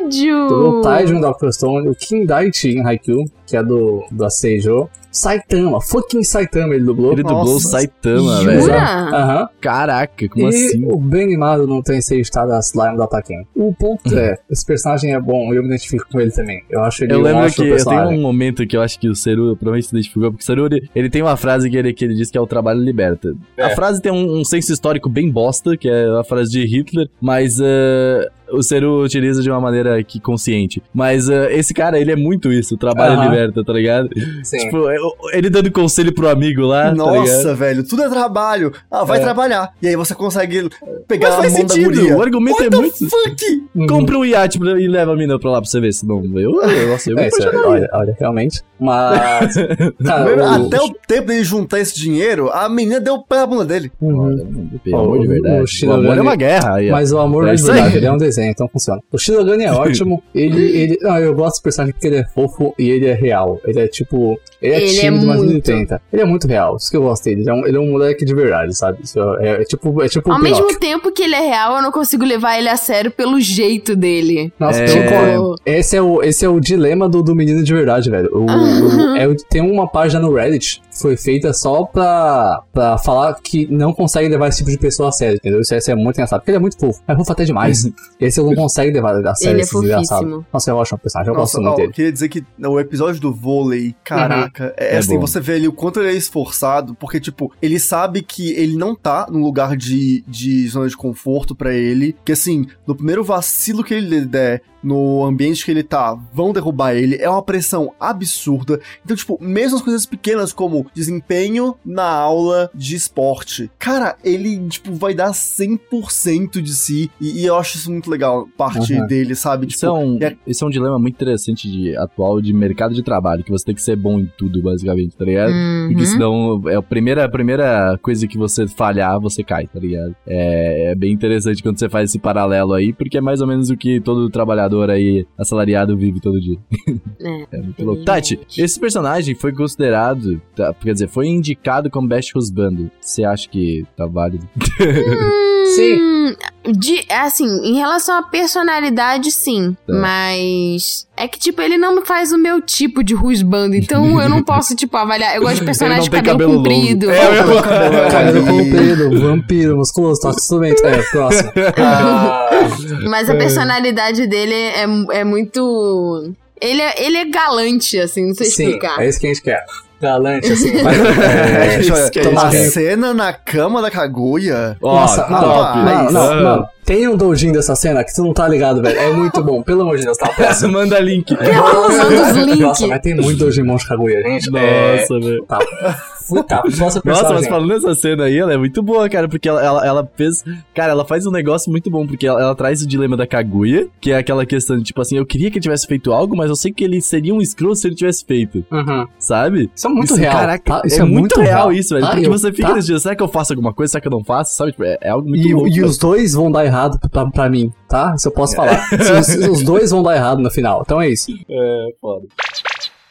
Dublou o. Taiju em Doctor Stone, o King Daichi em Haikyuu, que é do, da Seijo. Saitama, fucking Saitama ele dublou. Ele dublou o Nossa. Saitama, Jura? velho. Aham. Caraca, como e assim? o bem animado no Tensei está da Slime do Ataken. O ponto é, esse personagem é bom, eu me identifico com ele também. Eu acho ele Eu um lembro que eu tenho um momento que eu acho que o Seru provavelmente se identificou, porque o Seru, ele, ele tem uma frase que ele, que ele diz que é o trabalho liberta. A É. frase tem um, um senso histórico bem bosta, que é frase de Hitler, mas eh, o Seru utiliza de uma maneira que consciente. Mas eh, esse cara, ele é muito isso, o trabalho Aham. liberta, tá ligado? Sim. Tipo, eu- ele dando conselho pro amigo lá, tá? Nossa, velho, tudo é trabalho. Ah, vai É. trabalhar. E aí você consegue pegar Mas a faz mão da sentido, o argumento What é the muito... fuck? Uhum. Compra um iate pra- e leva a mina pra lá pra você ver se não... Eu, eu, nossa, eu É, isso é- olha, olha, realmente. Mas. Mesmo- o- Até o tempo dele juntar esse dinheiro, a menina deu o pé na bunda dele. Uhum. Olha, Pelo amor de o- verdade. o O, amor é uma guerra. aí. Mas o amor É não é de isso aí. verdade, ele é um desenho. Desenho, então funciona. O Shirogane é ótimo, ele, ele. Não, eu gosto do personagem porque ele é fofo e ele é real. Ele é tipo. Ele é Ele é tímido, mas ele muito. tenta. Ele é muito real, isso que eu gosto dele. Ele é um, ele é um moleque de verdade, sabe? Isso é, é tipo, é tipo Ao o mesmo tempo que ele é real, eu não consigo levar ele a sério pelo jeito dele. Nossa, É. concordo. esse, é o, esse é o dilema do, do menino de verdade, velho. O, o- é tem uma página no Reddit que foi feita só pra, pra falar que não consegue levar esse tipo de pessoa a sério, entendeu? Isso, isso é muito engraçado, porque ele é muito fofo. É fofo até demais. esse eu não consegue levar a sério Ele é esse desgraçado. fofíssimo. Nossa, eu acho um personagem, eu Nossa, gosto muito ó, dele. eu queria dizer que o episódio do vôlei, caraca, é, É assim, bom. você vê ali o quanto ele é esforçado, porque, tipo, ele sabe que ele não tá num lugar de, de zona de conforto pra ele, que assim, no primeiro vacilo que ele der no ambiente que ele tá, vão derrubar ele, é uma pressão absurda. Então, tipo, mesmo as coisas pequenas como desempenho na aula de esporte, cara, ele, tipo, vai dar 100% de si, e, e eu acho isso muito legal, parte Uhum. dele, sabe? Isso é, um, é- isso é um dilema muito interessante de atual de mercado de trabalho, que você tem que ser bom em tudo, basicamente, tá ligado? Uhum. Porque senão é a primeira, a primeira coisa que você falhar, você cai, tá ligado? É, é bem interessante quando você faz esse paralelo aí, porque é mais ou menos o que todo trabalhador aí assalariado vive todo dia. É. É muito louco. Tati, esse personagem foi considerado, tá, quer dizer, foi indicado como Best Husband. Você acha que tá válido? Sim. De, assim, em relação à personalidade, sim. Tá. Mas é que, tipo, ele não faz o meu tipo de rusbando. Então eu não posso, tipo, avaliar. Eu gosto de personagem de cabelo, cabelo comprido. É, eu. Cabelo comprido, vampiro, musculoso, toca instrumento. É, próximo. Ah, Mas a personalidade dele é, é muito. Ele é, ele é galante, assim, não sei sim, explicar. é isso que a gente quer. Galante, assim. Vai, é, é tomar a banho. cena na cama da Kaguya. Ó, Nossa, mano, top. mano, não, Ah. mano, tem um doujin dessa cena que tu não tá ligado, velho. É muito bom, pelo amor de Deus, tá? Próximo. Manda link. usando os links. Nossa, mas tem muito doujin Monte Kaguya, gente. É, Nossa, velho. tá. Tá, próxima Nossa, mas falando nessa cena aí, ela é muito boa, cara, porque ela, ela, ela fez. Cara, ela faz um negócio muito bom, porque ela, ela traz o dilema da Kaguya, que é aquela questão de, tipo assim, eu queria que ele tivesse feito algo, mas eu sei que ele seria um escroto se ele tivesse feito, Uhum. sabe? Isso é muito Isso, real. Caraca, tá? é, muito real, isso, velho. Tá? porque Eu- você fica tá? nesse dia, será que eu faço alguma coisa? Será que eu não faço? Sabe? Tipo, é, é algo muito E, louco. e os dois vão dar errado pra, pra mim, tá? Isso eu posso falar. Se os, os dois vão dar errado no final. Então é isso. É, foda.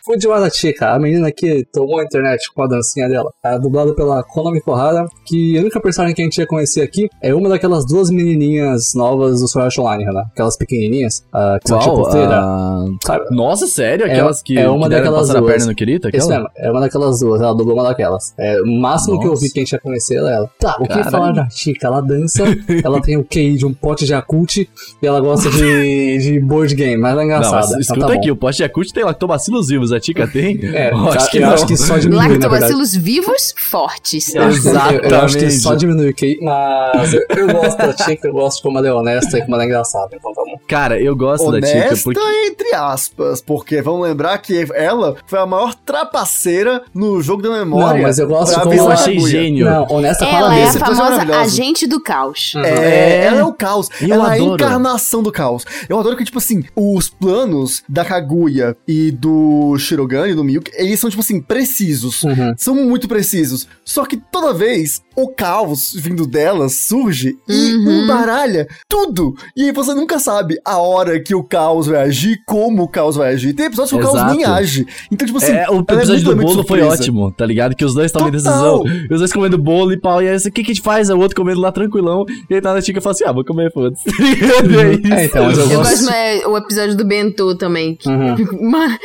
Fujiwara Chica, a menina que tomou a internet com a dancinha dela. É dublada pela Konami Kohara, que a única personagem que a gente ia conhecer aqui é uma daquelas duas menininhas novas do Sword Art Online, né? Aquelas pequenininhas, ah, que são Qual? tipo freira. Ah, Sabe? Nossa, sério? Aquelas que, é uma que daquelas duas. perna no Kirita? Isso Aquela? mesmo, é uma daquelas duas, ela dublou uma daquelas. É, o máximo que eu Nossa. vi que a gente ia conhecer era ela. Tá, o que Caralho. falar da Chica? Ela dança, ela tem o QI de um pote de Yakult e ela gosta de, de board game, mas ela é Não, engraçada. mas então escuta tá bom. aqui, o poste Yakut tem lactobacilos vivos, a Tica tem? É, acho que acho que só diminui. Lactobacilos vivos fortes. Que, eu acho que Exatamente. só diminui o QI, mas eu, eu gosto da Chica, eu gosto como ela é honesta e como ela é engraçada. Então bom. Cara, eu gosto da Tica Honesta, porque... entre aspas, porque vamos lembrar que ela foi a maior trapaceira no jogo da memória. Não, mas eu gosto como Eu achei Kaguya. gênio. Não, honesta ela Ela é a episódio é famosa agente do caos. É, É. ela é o caos. Eu ela é a adoro. encarnação do caos. Eu adoro que, tipo assim, os planos da Kaguya e do Shirogane, do Miyuki, eles são, tipo assim, precisos. Uhum. São muito precisos. Só que toda vez o caos vindo dela surge e Uhum. embaralha tudo. E aí você nunca sabe a hora que o caos vai agir, como o caos vai agir. Tem episódios que o caos Exato. nem age. Então, tipo assim, É, o é episódio do mutuamente bolo foi surpresa. ótimo, tá ligado? Que os dois estavam em decisão. Os dois comendo bolo e pau. E aí, o que que a gente faz? É o outro comendo lá tranquilão. E aí tá na Tica e fala assim: ah, vou comer, foda-se. E é isso. É, então, mas eu Eu gosto. gosto mais o episódio do Bento também. que- Uhum. Mano,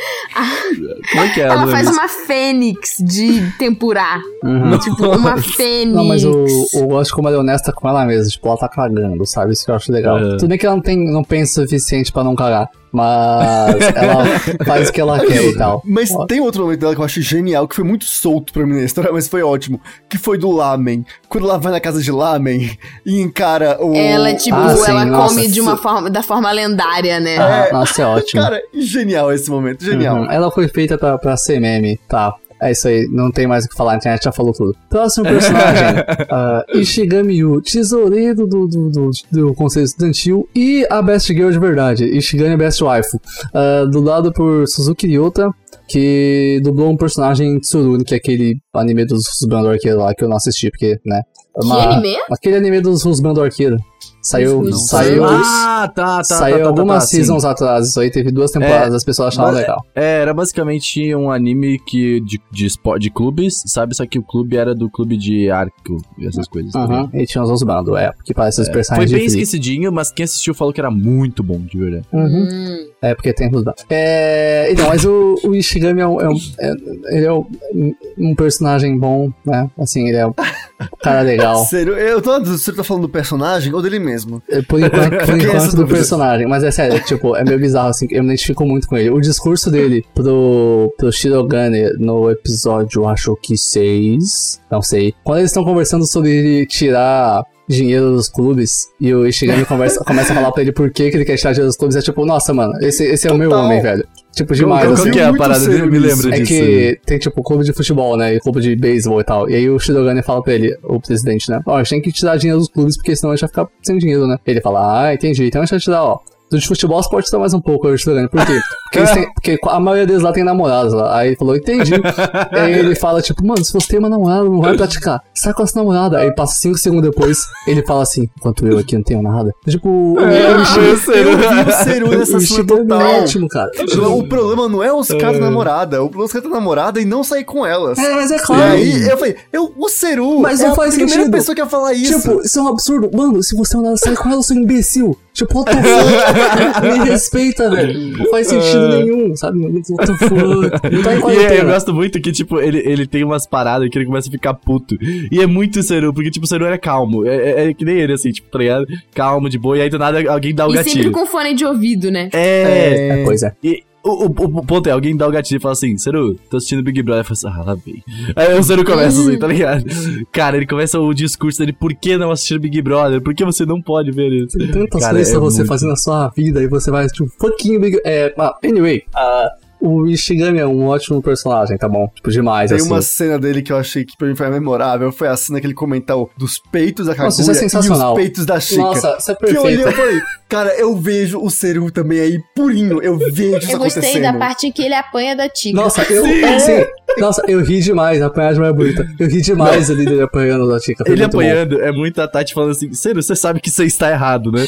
Como é que é? ela faz uma fênix de tempurá. Uhum. Tipo, uma fênix. Não, mas eu, eu gosto como ela é honesta com ela mesma. Tipo, ela tá cagando, sabe? Isso que eu acho legal. Uhum. Tudo bem que ela não, tem, não pensa o suficiente pra não cagar. Mas ela faz o que ela quer e tal. Mas tem outro momento dela que eu acho genial, que foi muito solto pra mim na história, mas foi ótimo. Que foi do Lamen. Quando ela vai na casa de Lamen e encara o. Ela, tipo, Ah, sim, ela nossa. come de uma forma, da forma lendária, né? Ah, nossa, é ótimo. Cara, genial esse momento, genial. Uhum. Ela foi feita pra, pra ser meme, tá. É isso aí, não tem mais o que falar, a internet já falou tudo. Próximo personagem: ah, Ishigami Yu, tesoureiro do, do, do, do Conselho Estudantil e a Best Girl de verdade, Ishigami Best Wife. Ah, dublado por Suzuki Ryota, que dublou um personagem Tsurune, que é aquele anime dos Husband do Arqueiro lá que eu não assisti, porque, né? Que anime? Aquele anime dos Husband do Arqueiro. Saiu, Não, saiu, Ah, tá, tá. saiu tá, tá, algumas tá, sim. seasons atrás. Isso aí teve duas temporadas, É, as pessoas achavam mas- legal. É, era basicamente um anime que de, de, de clubes, sabe? Só que o clube era do clube de arco e essas coisas. tá ligado? Aham. E tinha os bandos, é, que parecem os Foi personagens bem de Free. esquecidinho, mas quem assistiu falou que era muito bom, de verdade. Uhum. Hum. É, porque tem os bandos. É, então, mas o, o Ishigami é um, é um- é- ele é um, um personagem bom, né? Assim, ele é cara legal. Sério, eu tô você tá falando do personagem ou dele mesmo. É, Por enquanto, por Fiquei enquanto do personagem. Mas é sério, tipo, é meio bizarro, assim, eu me identifico muito com ele. O discurso dele pro, pro Shirogane no episódio, acho que 6, não sei. Quando eles estão conversando sobre ele tirar dinheiro dos clubes e o Ishigami conversa, começa a falar pra ele por que, que ele quer tirar dinheiro dos clubes, é tipo, nossa, mano, esse, esse é o meu Total. homem, velho. Tipo, demais, Qual assim. que é a parada dele? Me lembro É disso. que tem, tipo, clube de futebol, né? E clube de beisebol e tal. E aí o Shirogane fala pra ele, o presidente, né? Ó, a gente tem que tirar dinheiro dos clubes, porque senão a gente vai ficar sem dinheiro, né? Ele fala, ah, entendi. Então a gente vai tirar, ó. De futebol você pode tirar mais um pouco, aí o Shirogane. Por quê? Porque, têm- porque a maioria deles lá tem namorados lá. Aí ele falou, entendi. aí ele fala, tipo, mano, se você tem uma namorada, não vai praticar. Sai com essa namorada. Aí passa cinco segundos depois, ele fala assim, enquanto eu aqui não tenho nada. Tipo, o Eu vi o Seru nessa cena é total. ótimo, cara. O problema não é os caras da namorada, o problema é os caras da namorada e não sair com elas. É, mas é E claro. aí, eu falei, eu, o Seru Mas é não a faz primeira sentido. pessoa que ia falar isso. Tipo, isso é um absurdo. Mano, se você não sair com ela, você é um imbecil. Tipo, what the fuck? Me respeita, velho. Não faz sentido nenhum, sabe? What the fuck? Não tá em E é, eu quarentena. gosto muito que, tipo, ele, ele tem umas paradas que ele começa a ficar puto. E é muito Seru, porque, tipo, o Seru era calmo. É, é- é que nem ele, assim, tipo, tá ligado? Calmo, de boa, e aí do nada alguém dá o E sempre com fone de ouvido, né? É. É, pois é. E o, o, o ponto é, alguém dá o gatilho e fala assim, Seru, tô assistindo Big Brother. Eu falo assim, ah, lá vem. Aí o Seru começa assim, tá ligado? Cara, ele começa o discurso dele, por que não assistir Big Brother? Por que você não pode ver isso? Tem tantas Cara, coisas é pra você muito. fazer na sua vida e você vai assistir um fucking big. É, ah, anyway, ah, o Ishigami é um ótimo personagem, tá bom? Tipo, demais, Tem assim. uma cena dele que eu achei que pra mim foi memorável. Foi a cena que ele comentou dos peitos da Kaguya Nossa, isso é sensacional. e os peitos da Chica. Nossa, isso é que eu olhei e perfeito. falei, cara, eu vejo o Seru também aí purinho. Eu vejo isso Eu gostei acontecendo. da parte em que ele apanha da Tika. Nossa, eu. Sim. Nossa, eu ri demais, apanhar de mais bonita. Eu ri demais ali dele apanhando da foi Ele muito bom. apanhando, é muito a Tati falando assim, Seru, você sabe que você está errado, né?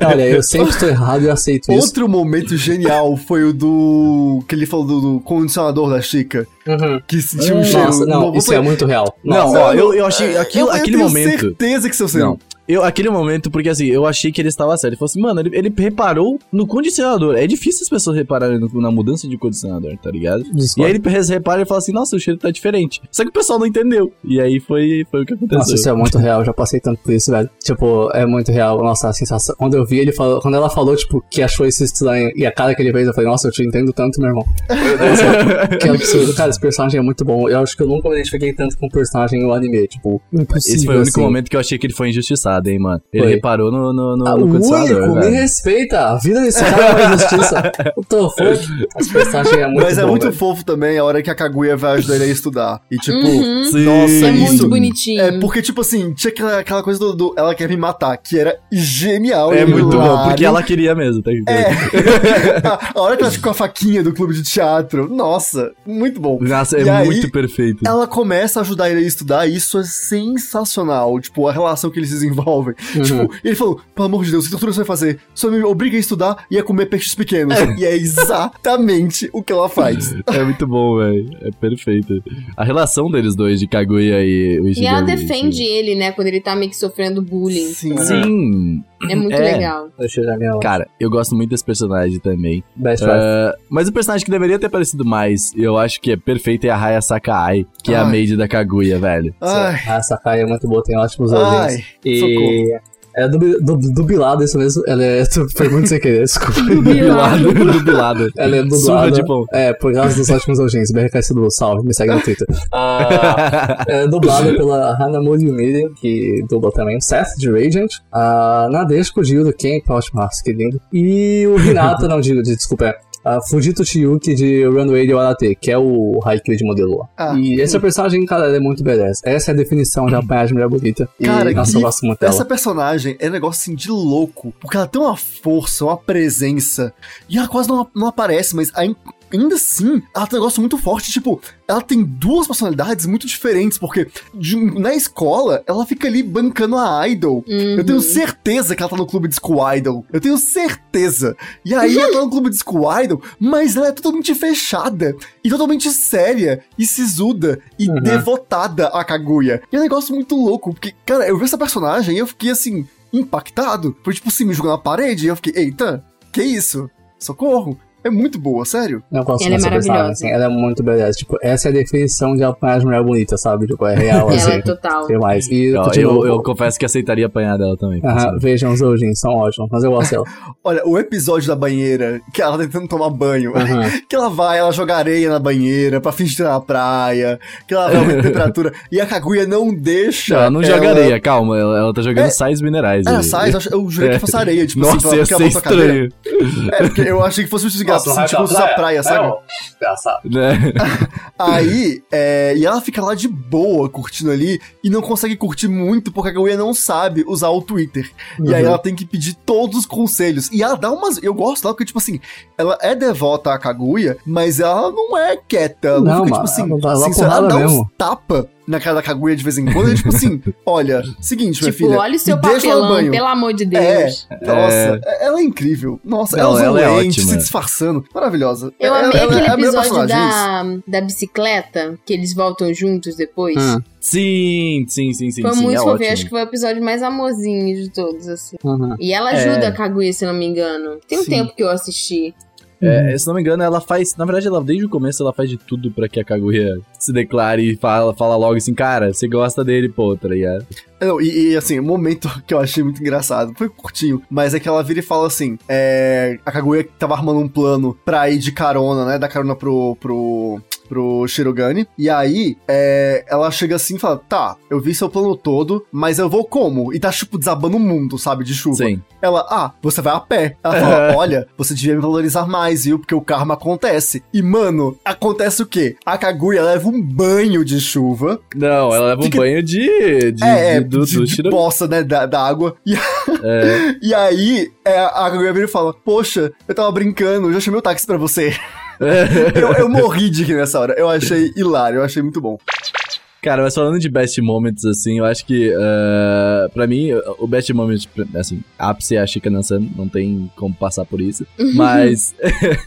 Ah, olha, eu sempre estou errado e aceito isso. Outro momento genial foi o do. que ele falou do, do condicionador da Chica. Uhum. Que sentiu um cheiro. Nossa, não, isso Eu é muito real. Não, Nossa, ó, eu, eu achei aquilo, eu, eu aquele tenho momento. certeza que seu Seru. Não. Eu, aquele momento, porque assim, eu achei que ele estava certo. Ele falou assim, mano, ele, ele reparou no condicionador. É difícil as pessoas repararem no- na mudança de condicionador, tá ligado? E aí ele repara e fala assim, nossa, o cheiro tá diferente. Só que o pessoal não entendeu. E aí foi, foi o que aconteceu. Nossa, isso é muito real, eu já passei tanto por isso, velho. Tipo, é muito real. Nossa, a sensação. Quando eu vi ele falou, quando ela falou, tipo, que achou isso estranho e a cara que ele fez, eu falei, nossa, eu te entendo tanto, meu irmão. Nossa, que absurdo. Cara, esse personagem é muito bom. Eu acho que eu nunca me identifiquei tanto com o personagem no anime. Tipo, impossível. Esse foi o único assim. momento que eu achei que ele foi injustiçado, hein, mano. Ele Foi. reparou no, no, no, Ah, no condicionador, único, me velho. respeita. Vira esse cara é uma injustiça. Eu tô fofo. Esse personagem é muito Mas é bom, muito velho. fofo também a hora que a Kaguya vai ajudar ele a estudar. E tipo, Uhum. Sim. nossa, É muito isso. bonitinho. É porque, tipo assim, tinha aquela, aquela coisa do, do Ela quer me matar, que era genial. É muito bom, porque ela queria mesmo, tá ligado? É. a hora que ela fica com a faquinha do clube de teatro. Nossa, muito bom. Nossa, E é aí, muito perfeito. Ela começa a ajudar ele a estudar e isso é sensacional. Tipo, a relação que eles desenvolvem. Uhum. Tipo, ele falou: pelo amor de Deus, o que tortura você vai fazer? Só me obriga a estudar e a comer peixes pequenos. E é exatamente o que ela faz. É muito bom, velho. É perfeito. A relação deles dois, de Kaguya e o E Ishigami. ela defende ele, né? Quando ele tá meio que sofrendo bullying. Sim. Sim. É muito É. legal. Cara, eu gosto muito desse personagem também. best. Ah, mas o personagem que deveria ter aparecido mais, e eu acho que é perfeito, é a Raya Sakai, que é a Ai. maid da Kaguya, velho. Ai, A Sakai é muito boa, tem ótimos ai. audiências. E é dubi- du- dubilado isso mesmo. Ela é. Foi muito sem querer, desculpa. Dubilado, dubilado. Ela é Surra dublada. de pão. É, por causa dos ótimos audiências. BRKS do salve, me segue no Twitter. Ah, é dublada pela Hanamori Yumiri, que dubla também o Seth de Radiant. A de Yuru Ken, ótimo, que lindo. E o Hinata, não digo, de, desculpa, é. A Fujito Chiyuki de Runway de Warate, que é o Haikyuu de modelo lá. Ah. e esse personagem, cara, ele é muito badass. Essa é a definição de apanhar de mulher bonita. E, Cara, nossa, e eu gosto muito dela. Essa personagem é um negócio assim de louco, porque ela tem uma força, uma presença, e ela quase não, não aparece, mas a, ainda assim, ela tem um negócio muito forte, tipo, ela tem duas personalidades muito diferentes, porque de- na escola, ela fica ali bancando a idol. Eu tenho certeza que ela tá no clube de School Idol. Eu tenho certeza. E aí ela tá no clube de School Idol, mas ela é totalmente fechada e totalmente séria e sisuda e Uhum. devotada a Kaguya. E é um negócio muito louco, porque, cara, eu vi essa personagem e eu fiquei assim, impactado. Foi tipo assim, me jogando na parede e eu fiquei, eita, que isso? Socorro. É muito boa, sério. Eu gosto Ela é maravilhosa. assim, ela é muito beleza. Tipo, essa é a definição de apanhar de mulher bonita, sabe? Tipo, é real, Ela assim. é total. Tem mais. E, Eu, eu, eu confesso que aceitaria apanhar dela também. aham, vejam os Ojin, são ótimos, mas eu gosto dela. Olha, o episódio da banheira, que ela tá tentando tomar banho, que ela vai, ela joga areia na banheira pra fingir tá na praia, que ela vai aumentar a temperatura, e a Kaguya não deixa. Ela não joga areia, calma. Ela, ela tá jogando sais minerais. Era ali. sais, eu eu jurei que fosse areia, tipo Nossa, assim, ia ser estranho. É, porque eu achei que fosse um gato, assim, tipo, usar praia, sabe? Né? Aí, é, e ela fica lá de boa, curtindo ali, e não consegue curtir muito porque a Kaguya não sabe usar o Twitter. E aí Uhum. ela tem que pedir todos os conselhos. E ela dá umas. Eu gosto dela porque, tipo assim, ela é devota à Kaguya, mas ela não é quieta. Ela não, Não, fica, mano, tipo assim, ela dá- ela ela dá uns mesmo. tapa na cara da Kaguya de vez em quando. E, tipo assim, olha, seguinte, minha Tipo, filha. olha o seu papelão, banho. pelo amor de É, Deus. nossa, ela é incrível. Nossa, Não, ela usa ela é lente, ótima. se disfarçando. Maravilhosa. Eu Ela- amei ela aquele é episódio da, da bicicleta, que eles voltam juntos depois. Hum, Sim, sim, sim, sim. foi sim, muito é fofinho, acho que foi o episódio mais amorzinho de todos, assim. uhum. E ela É. ajuda a Kaguya, se não me engano. Tem um Sim. tempo que eu assisti. É, se não me engano, ela faz. Na verdade, ela desde o começo ela faz de tudo pra que a Kaguya se declare e fala, fala logo assim, cara, você gosta dele, pô, tá ligado? Não, e, e, assim, o momento que eu achei muito engraçado, foi curtinho, mas é que ela vira e fala assim: é, a Kaguya tava armando um plano pra ir de carona, né? Dar carona pro. pro. Pro Shirogane. E aí, é, ela chega assim e fala: Tá, eu vi seu plano todo, mas eu vou como? E tá, tipo, desabando o mundo, sabe? De chuva. Sim. Ela, ah, você vai a pé. Ela fala, olha, você devia me valorizar mais, viu? Porque o karma acontece. E, mano, acontece o quê? A Kaguya leva um banho de chuva. Não, ela leva um banho de. de, é, é, de- do, de, do de Shiro- poça, né, da, da água. E, É. e aí, é, a Kaguya vira e fala, poxa, eu tava brincando, eu já chamei o táxi pra você. eu, eu morri de rir nessa hora. Eu achei hilário, eu achei muito bom. Cara, mas falando de best moments, assim, eu acho que, uh, pra mim, o best moment, assim, ápice é a Chica dançando, não tem como passar por isso. Mas,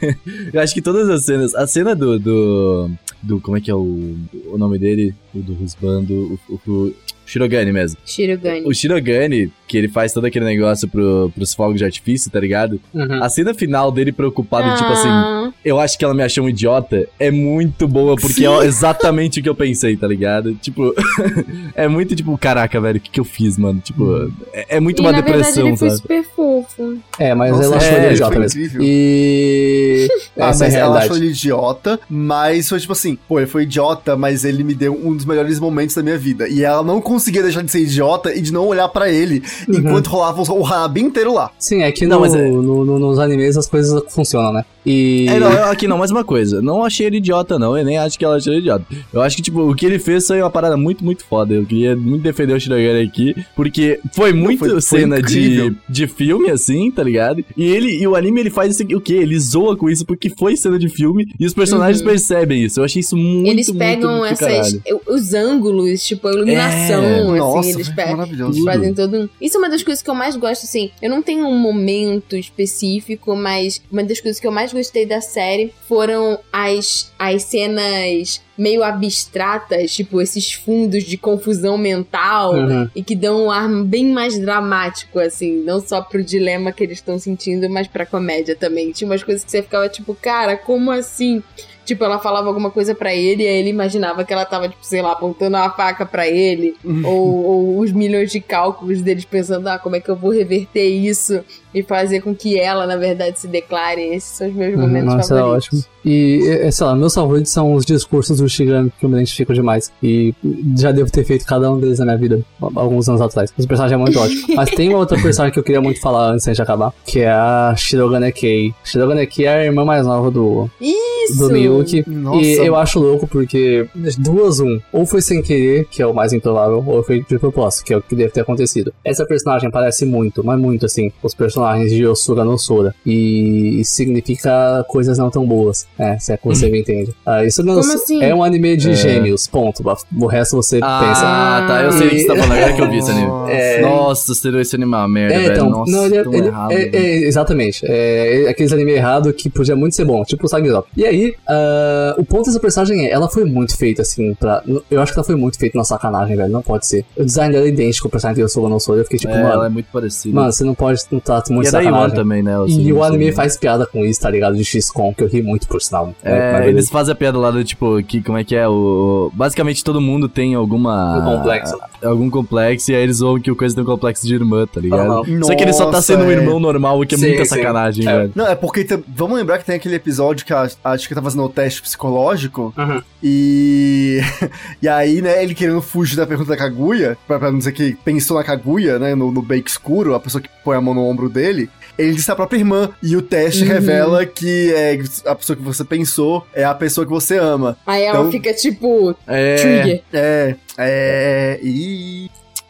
eu acho que todas as cenas, a cena do, do, do como é que é o, o nome dele? O do Rusbando, o, o, o Shirogane mesmo. Shirogane. O Shirogane, que ele faz todo aquele negócio pro, pros fogos de artifício, tá ligado? Uhum. A cena final dele preocupado, tipo assim, Ah, eu acho que ela me achou um idiota, é muito boa, porque é exatamente o que eu pensei, tá ligado? Tipo, é muito tipo, caraca, velho, o que que eu fiz, mano? Tipo, é, é muito e uma na depressão, verdade ele foi sabe? super fofo. É, mas Nossa, ela achou é, ele foi idiota mesmo. incrível. E. Ah, Essa é a mas ela realidade. achou ele idiota, mas foi tipo assim, pô, ele foi idiota, mas ele me deu um dos melhores momentos da minha vida. E ela não conseguia deixar de ser idiota e de não olhar pra ele enquanto rolava o rabo inteiro lá. Sim, é que Não, no, mas é- no- no- nos animes as coisas funcionam, né? E. É, não, eu- aqui não, mais uma coisa. Não achei ele idiota, não. Eu nem acho que ela achou ele idiota. Eu acho que, tipo, o que ele fez foi uma parada muito, muito foda. Eu queria muito defender o Shirogane aqui, porque foi muito foi- foi cena de, incrível. de filme, assim, tá ligado? E ele, e o anime, ele faz isso aqui, o quê? Ele zoa com isso porque foi cena de filme e os personagens Uhum. percebem isso. Eu achei isso muito, eles muito, pegam muito do essas. caralho. Os ângulos, tipo, a iluminação, É, assim, Nossa, eles maravilhoso. Eles fazem todo um. Isso é uma das coisas que eu mais gosto, assim. Eu não tenho um momento específico, mas uma das coisas que eu mais gostei da série foram as, as cenas meio abstratas, tipo, esses fundos de confusão mental. Uhum. E que dão um ar bem mais dramático, assim, não só pro dilema que eles estão sentindo, mas pra comédia também. Tinha umas coisas que você ficava tipo, cara, como assim? Tipo, ela falava alguma coisa pra ele e aí ele imaginava que ela tava, tipo, sei lá, apontando uma faca pra ele. ou, ou os milhões de cálculos deles pensando, ah, como é que eu vou reverter isso e fazer com que ela, na verdade, se declare. Esses são os meus Uhum, momentos Nossa, é favoritos. ótimo. E, é, sei lá, meus favoritos são os discursos do Shigami, que eu me identifico demais. E já devo ter feito cada um deles na minha vida, alguns anos atrás. Esse personagem é muito ótimo. Mas tem uma outra personagem que eu queria muito falar antes de acabar, que é a Shirogane Kei. Shirogane Kei é a irmã mais nova do... isso? do Miyuki. Nossa. E eu acho louco porque duas, um. Ou foi sem querer, que é o mais improvável, ou foi de propósito, que é o que deve ter acontecido. Essa personagem parece muito, mas muito assim, os personagens de Yosura no Sora. E significa coisas não tão boas. É, se é que você me entende. Ah, isso não Como assim? é um anime de gêmeos, ponto. O resto você pensa. Ah, tá, eu sei o que você tá falando, agora que eu vi esse anime. É. Nossa, seria esse anime é uma merda, É, velho. então, Nossa, não, ele, é- tão ele- errado, é, é, exatamente. É, é aqueles anime errado que podia muito ser bom, tipo o Sagizop. E aí, ah, o ponto dessa personagem é, ela foi muito feita assim, pra. Eu acho que ela foi muito feita na sacanagem, velho. Não pode ser. O design dela é idêntico ao personagem que eu sou, não sou. Eu fiquei tipo, É, mano, ela é muito parecida. mano, você não pode não tá muito e é da também, né? E assim, o assim, anime né? faz piada com isso, tá ligado? De X-Con, que eu ri muito por sinal. É, mas eles fazem a piada lá do tipo, que como é que é? O, basicamente todo mundo tem alguma. Um complexo. Algum complexo, e aí eles zoam que o coisa tem um complexo de irmã, tá ligado? Aham. Só que ele só tá sendo um é. irmão normal, o que é Sim, muita sim. sacanagem, É. velho. Não, é porque vamos lembrar que tem aquele episódio que a, a Chica tá fazendo o teste psicológico Uhum. e. e aí, né, ele querendo fugir da pergunta da Kaguya, pra, pra não dizer que pensou na Kaguya, né, no, no bake escuro, a pessoa que põe a mão no ombro dele. Ele disse a própria irmã, e o teste Uhum. revela que é a pessoa que você pensou é a pessoa que você ama. Aí ela Então- fica tipo, É. trigger. É, é. E.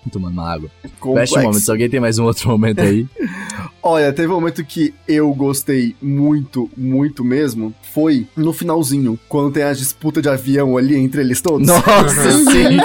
Tomando uma água. Complexo. Best se alguém tem mais um outro momento aí. Olha, teve um momento que eu gostei muito, muito mesmo. Foi no finalzinho, quando tem a disputa de avião ali entre eles todos. Nossa, sim.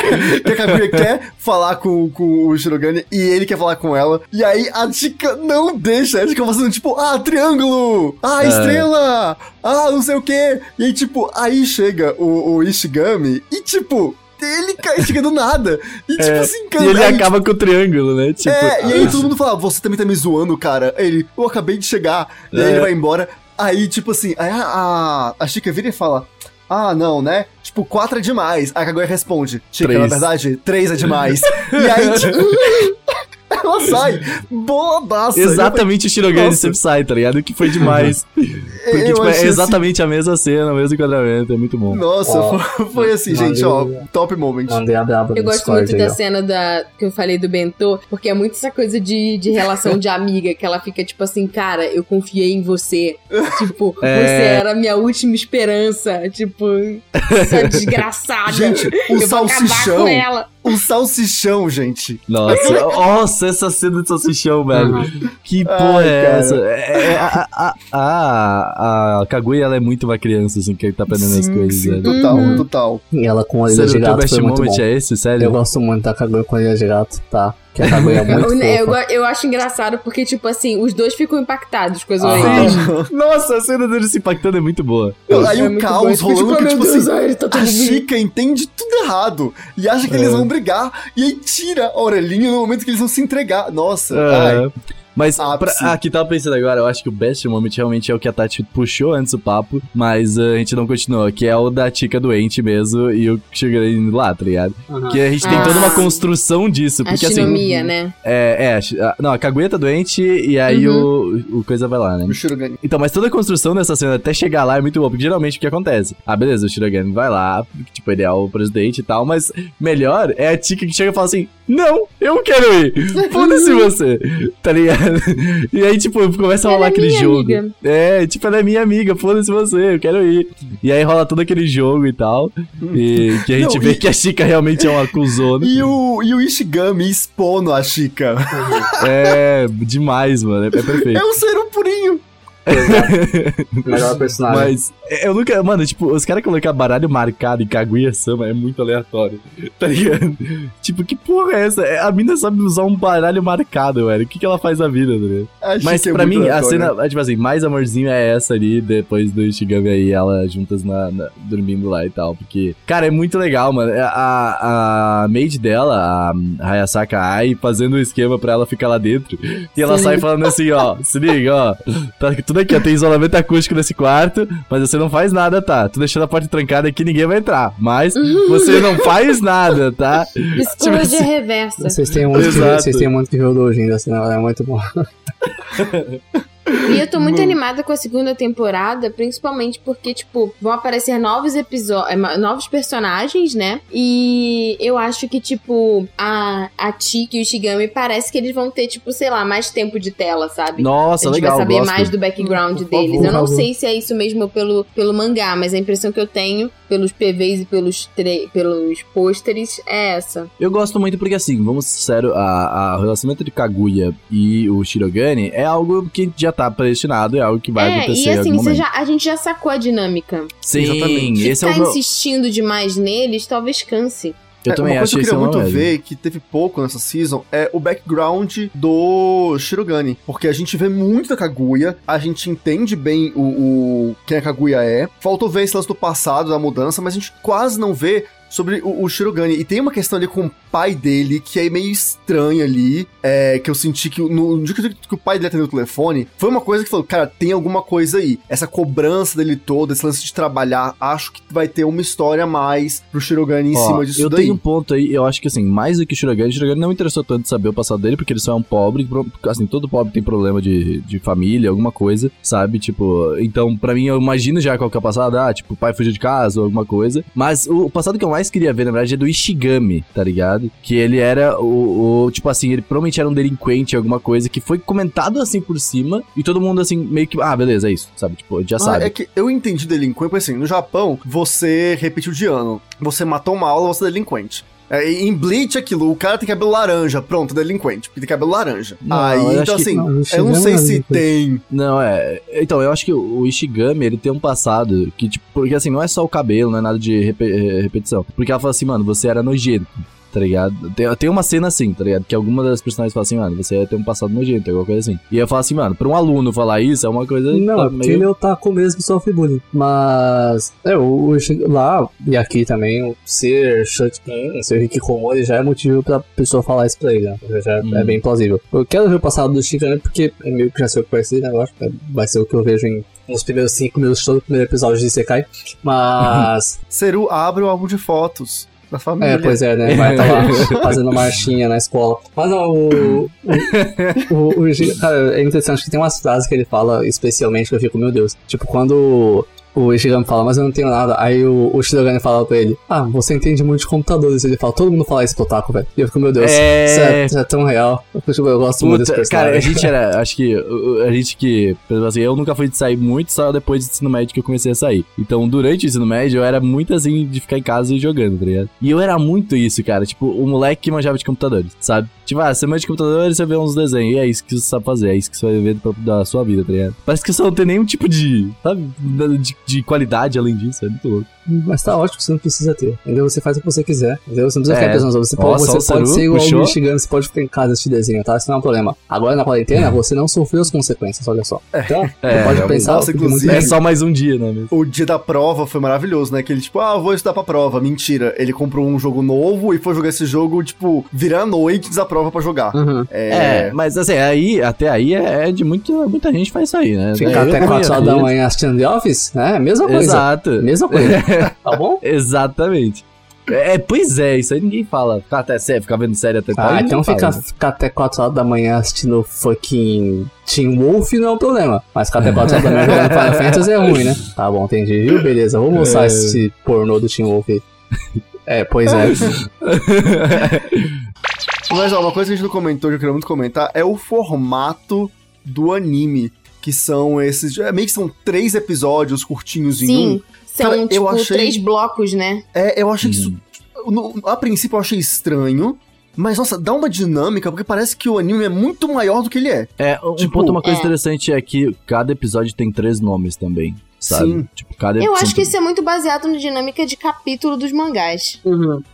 que a Kaguya quer falar com, com o Shirogane e ele quer falar com ela. E aí a Chica não deixa. Ela fica fazendo tipo, ah, triângulo! Ah, É. estrela! Ah, não sei o quê. E aí, tipo, aí chega o, o Ishigami e, tipo, ele cai, chega do nada. E, tipo É, assim, E ele aí, acaba com o triângulo, né? Tipo, é, e aí todo mundo fala, você também tá me zoando, cara. Aí Ele, eu acabei de chegar. E aí É. ele vai embora. Aí, tipo assim, aí a, a, a Chica vira e fala. Ah, não, né? Tipo, quatro é demais. Aí a Kaguya responde. Chica, Três. na verdade, três é demais. e aí, tipo, ela sai boladaça. Exatamente o Shirogane sempre sai, tá ligado? Que foi demais. Porque, Eu tipo, é achei exatamente a mesma cena, o mesmo enquadramento, é muito bom. Assim, nossa, Ó, foi, assim, mandei gente, ó, top moment. Mandei a braba Eu gosto muito aí, da ó. cena da, que eu falei do Bentô, porque é muito essa coisa de, de relação de amiga, que ela fica tipo assim, cara, eu confiei em você. Tipo, É. você era a minha última esperança. Tipo, essa desgraçada. Gente, o eu vou acabar salsichão. O salsichão, gente. Nossa, nossa, essa cena de salsichão, velho. Que porra Ai, é cara. essa? É, é, a, a, a, a Kaguya, ela é muito uma criança, assim, que tá aprendendo as Sim, coisas, sim, velho. total, Uhum. total. E ela com a orelha Sério, de o teu gato best moment é esse? Sério? Eu gosto muito da Kaguya com a orelha de gato, tá? Que a Kaguya é muito Eu, eu, eu acho engraçado porque, tipo assim, os dois ficam impactados com as Ah. orelhas. Nossa, a cena dele se impactando é muito boa. Aí É o muito caos bom. rolando, que tipo Deus, assim, ai, tá a. Chica entende tudo errado e acha que É. eles vão brigar e aí tira a orelhinha no momento que eles vão se entregar. Nossa, ai. Mas Ah, pra, aqui tava pensando agora, eu acho que o best moment realmente é o que a Tati puxou antes o papo, mas uh, a gente não continuou, que é o da Tica doente mesmo e o Shigure lá, tá ligado? Que a gente tem Ah. toda uma construção disso, A porque assim. né? É, é, a não, a Kaguya tá doente e aí Uhum. o, o coisa vai lá, né? O Shirogane. Então, mas toda a construção dessa cena até chegar lá é muito boa, porque geralmente o que acontece? Ah, beleza, o Shirogane vai lá, porque, tipo, ele é o presidente e tal, mas melhor é a Tika que chega e fala assim: Não, eu quero ir! Foda-se você! Tá ligado? E aí, tipo, começa a rolar é aquele minha jogo. amiga. É, tipo, ela é minha amiga, foda-se você, eu quero ir. E aí rola todo aquele jogo e tal. E que a gente Não, vê e- que a Chica realmente é uma cuzona. E o, e o Ishigami expondo a Chica. É demais, mano. É, é perfeito. É um ser um purinho. Melhor personagem. Mas eu nunca. Mano, tipo, os caras colocar baralho marcado em Kaguya-sama é muito aleatório. Tá ligado? Tipo, que porra é essa? É, A mina sabe usar um baralho marcado, velho. O que, que ela faz na vida? A Mas é pra muito mim, a cena, é, tipo assim, mais amorzinho é essa ali, depois do Ishigami aí, ela juntas na, na- dormindo lá e tal. Porque, cara, é muito legal, mano. A, a maid dela, a Hayasaka Ai, fazendo um esquema pra ela ficar lá dentro. E ela Sim. sai falando assim, ó, se liga, ó. Tá tudo aqui, ó, tem isolamento acústico nesse quarto, mas você não faz nada, tá? Tô deixando a porta trancada aqui, ninguém vai entrar. Mas você não faz nada, tá? Psicologia assim, reversa. Vocês têm que ver, Exato. vocês têm muito que ver o Dojin, assim, é muito bom. E eu tô muito Mano. animada com a segunda temporada, principalmente porque, tipo, vão aparecer novos episódios, novos personagens, né? E eu acho que, tipo, a, a Chiki e o Shigami parece que eles vão ter, tipo, sei lá, mais tempo de tela, sabe? Nossa, a gente legal, vai saber gosto. mais do background Por deles. favor, eu não favor. sei se é isso mesmo pelo, pelo mangá, mas a impressão que eu tenho pelos PVs e pelos, pelos pôsteres é essa. Eu gosto muito porque, assim, vamos ser sério, a, a- relacionamento de Kaguya e o Shirogane é algo que já tá predestinado, é algo que vai é, acontecer e em assim, algum você já, a gente já sacou a dinâmica. Sim, Exatamente. esse é Ficar o meu... insistindo demais neles talvez canse. Eu É, também uma coisa acho que eu queria é muito ver, que teve pouco nessa season, é o background do Shirogane. Porque a gente vê muito da Kaguya, a gente entende bem o, o quem a Kaguya é. Faltou ver esse lance do passado, da mudança, mas a gente quase não vê sobre o, o Shirogane. E tem uma questão ali com o pai dele que é meio estranha ali, é, que eu senti que no, no dia que, que o pai dele atendeu o telefone, foi uma coisa que falou, cara, tem alguma coisa aí. Essa cobrança dele todo, esse lance de trabalhar, acho que vai ter uma história a mais pro Shirogane em Ó, cima disso eu daí. tenho um ponto aí, eu acho que assim, mais do que o Shirogane, o Shirogane não me interessou tanto saber o passado dele, porque ele só é um pobre, assim, todo pobre tem problema de, de família, alguma coisa, sabe? Tipo, então, pra mim, eu imagino já qual que é o passado, ah, tipo, o pai fugiu de casa ou alguma coisa, mas o, o passado que eu mais queria ver, na verdade, é do Ishigami, tá ligado? Que ele era o, o- tipo assim, ele provavelmente era um delinquente, alguma coisa, que foi comentado assim por cima, e todo mundo assim, meio que, ah, beleza, é isso, sabe? Tipo, já Ah, sabe. é que eu entendi delinquente, porque assim, no Japão, você repetiu de ano. Você matou uma aula, você é delinquente. É, e em Bleach, aquilo, o cara tem cabelo laranja, pronto, delinquente, porque tem cabelo laranja. Não, Aí, eu acho então que- assim, não, o eu não sei é se tem. Não, é. Então, eu acho que o Ishigami, ele tem um passado que, tipo, porque assim, não é só o cabelo, não é nada de repe- eh, repetição. Porque ela fala assim, mano, você era nojento. Tá ligado? Tem, tem uma cena assim, tá ligado? Que alguma das personagens fala assim, mano, você tem um passado nojento, alguma coisa assim. E eu falo assim, mano, pra um aluno falar isso é uma coisa. Não, tá é porque ele é otaku mesmo e sofre bullying. Mas, é, o, lá e aqui também, o ser Shutkin, ser Hikikomori já é motivo pra pessoa falar isso pra ele, né? Já é- Hum. é bem plausível. Eu quero ver o passado do Shikane porque é meio que já sei o que vai ser, né? Eu acho que vai ser o que eu vejo em nos primeiros cinco minutos de todo o primeiro episódio de Sekai. Mas, Seru abre o álbum de fotos da família. é, pois é, né? Vai estar lá fazendo marchinha na escola. Mas não, o. o, o, o é interessante que tem umas frases que ele fala especialmente que eu fico, meu Deus. Tipo, quando o Ishigami fala, mas eu não tenho nada. Aí o, o Shirogane fala pra ele, ah, você entende muito de computadores. Ele fala, todo mundo fala isso pro Otaku, velho. E eu fico, meu Deus, É. isso, é, isso é tão real. Eu, fico, eu gosto muito desse Puta, cara, a personagem. gente era. Acho que. A gente que. por exemplo assim, eu nunca fui de sair muito, só depois do ensino médio que eu comecei a sair. Então, durante o ensino médio, eu era muito assim de ficar em casa e jogando, tá ligado? E eu era muito isso, cara. Tipo, o moleque que manjava de computadores, sabe? Tipo, ah, você manja de computadores, você vê uns desenhos. E é isso que você sabe fazer, é isso que você vai ver da sua vida, tá ligado? Parece que você não tem nenhum tipo de. Sabe? De, de qualidade além disso, é muito louco. Mas tá ótimo, você não precisa ter. Entendeu? Você faz o que você quiser. Entendeu? Você não precisa É. ficar pensando. Você, só você Saru pode ser igual puxou. o Ishigami, você pode ficar em casa assistir desenho, tá? Isso não é um problema. Agora na quarentena, você não sofreu as consequências, olha só. Então, É, você pode realmente. pensar. Nossa, inclusive- É só mais um dia, né? mesmo? O dia da prova foi maravilhoso, né? Que ele, tipo, ah, eu vou estudar pra prova. Mentira. Ele comprou um jogo novo e foi jogar esse jogo, tipo, virar a noite da prova pra jogar. Uhum. É, É. mas assim, aí, até aí é de muito, muita gente faz isso aí, né? Ficar até também 4 horas da manhã assistindo The Office, né? Mesma coisa. Exato. Mesma coisa. tá bom? Exatamente. É, pois é, isso aí ninguém fala. Ficar até sério, ficar vendo série até Ah, tarde, então ninguém ficar né? ficar até 4 horas da manhã assistindo fucking Team Wolf não é um problema. Mas ficar até 4 horas da manhã jogando Final Fantasy é ruim, né? Tá bom, entendi, viu? Beleza, vou mostrar É. esse pornô do Team Wolf aí. É, pois é. Mas ó, uma coisa que a gente não comentou, que eu queria muito comentar, é o formato do anime. Que são esses. é, Meio que são três episódios curtinhos em um. Sim, são Cara, eu tipo achei- três blocos, né? É, eu achei que isso. Hum. no- a princípio eu achei estranho. Mas, nossa, dá uma dinâmica, porque parece que o anime é muito maior do que ele é. É, um Tipo, ponto, uma coisa é. interessante é que cada episódio tem três nomes também, sabe? Sim. Tipo, cada Eu acho que isso é muito baseado na dinâmica de capítulo dos mangás.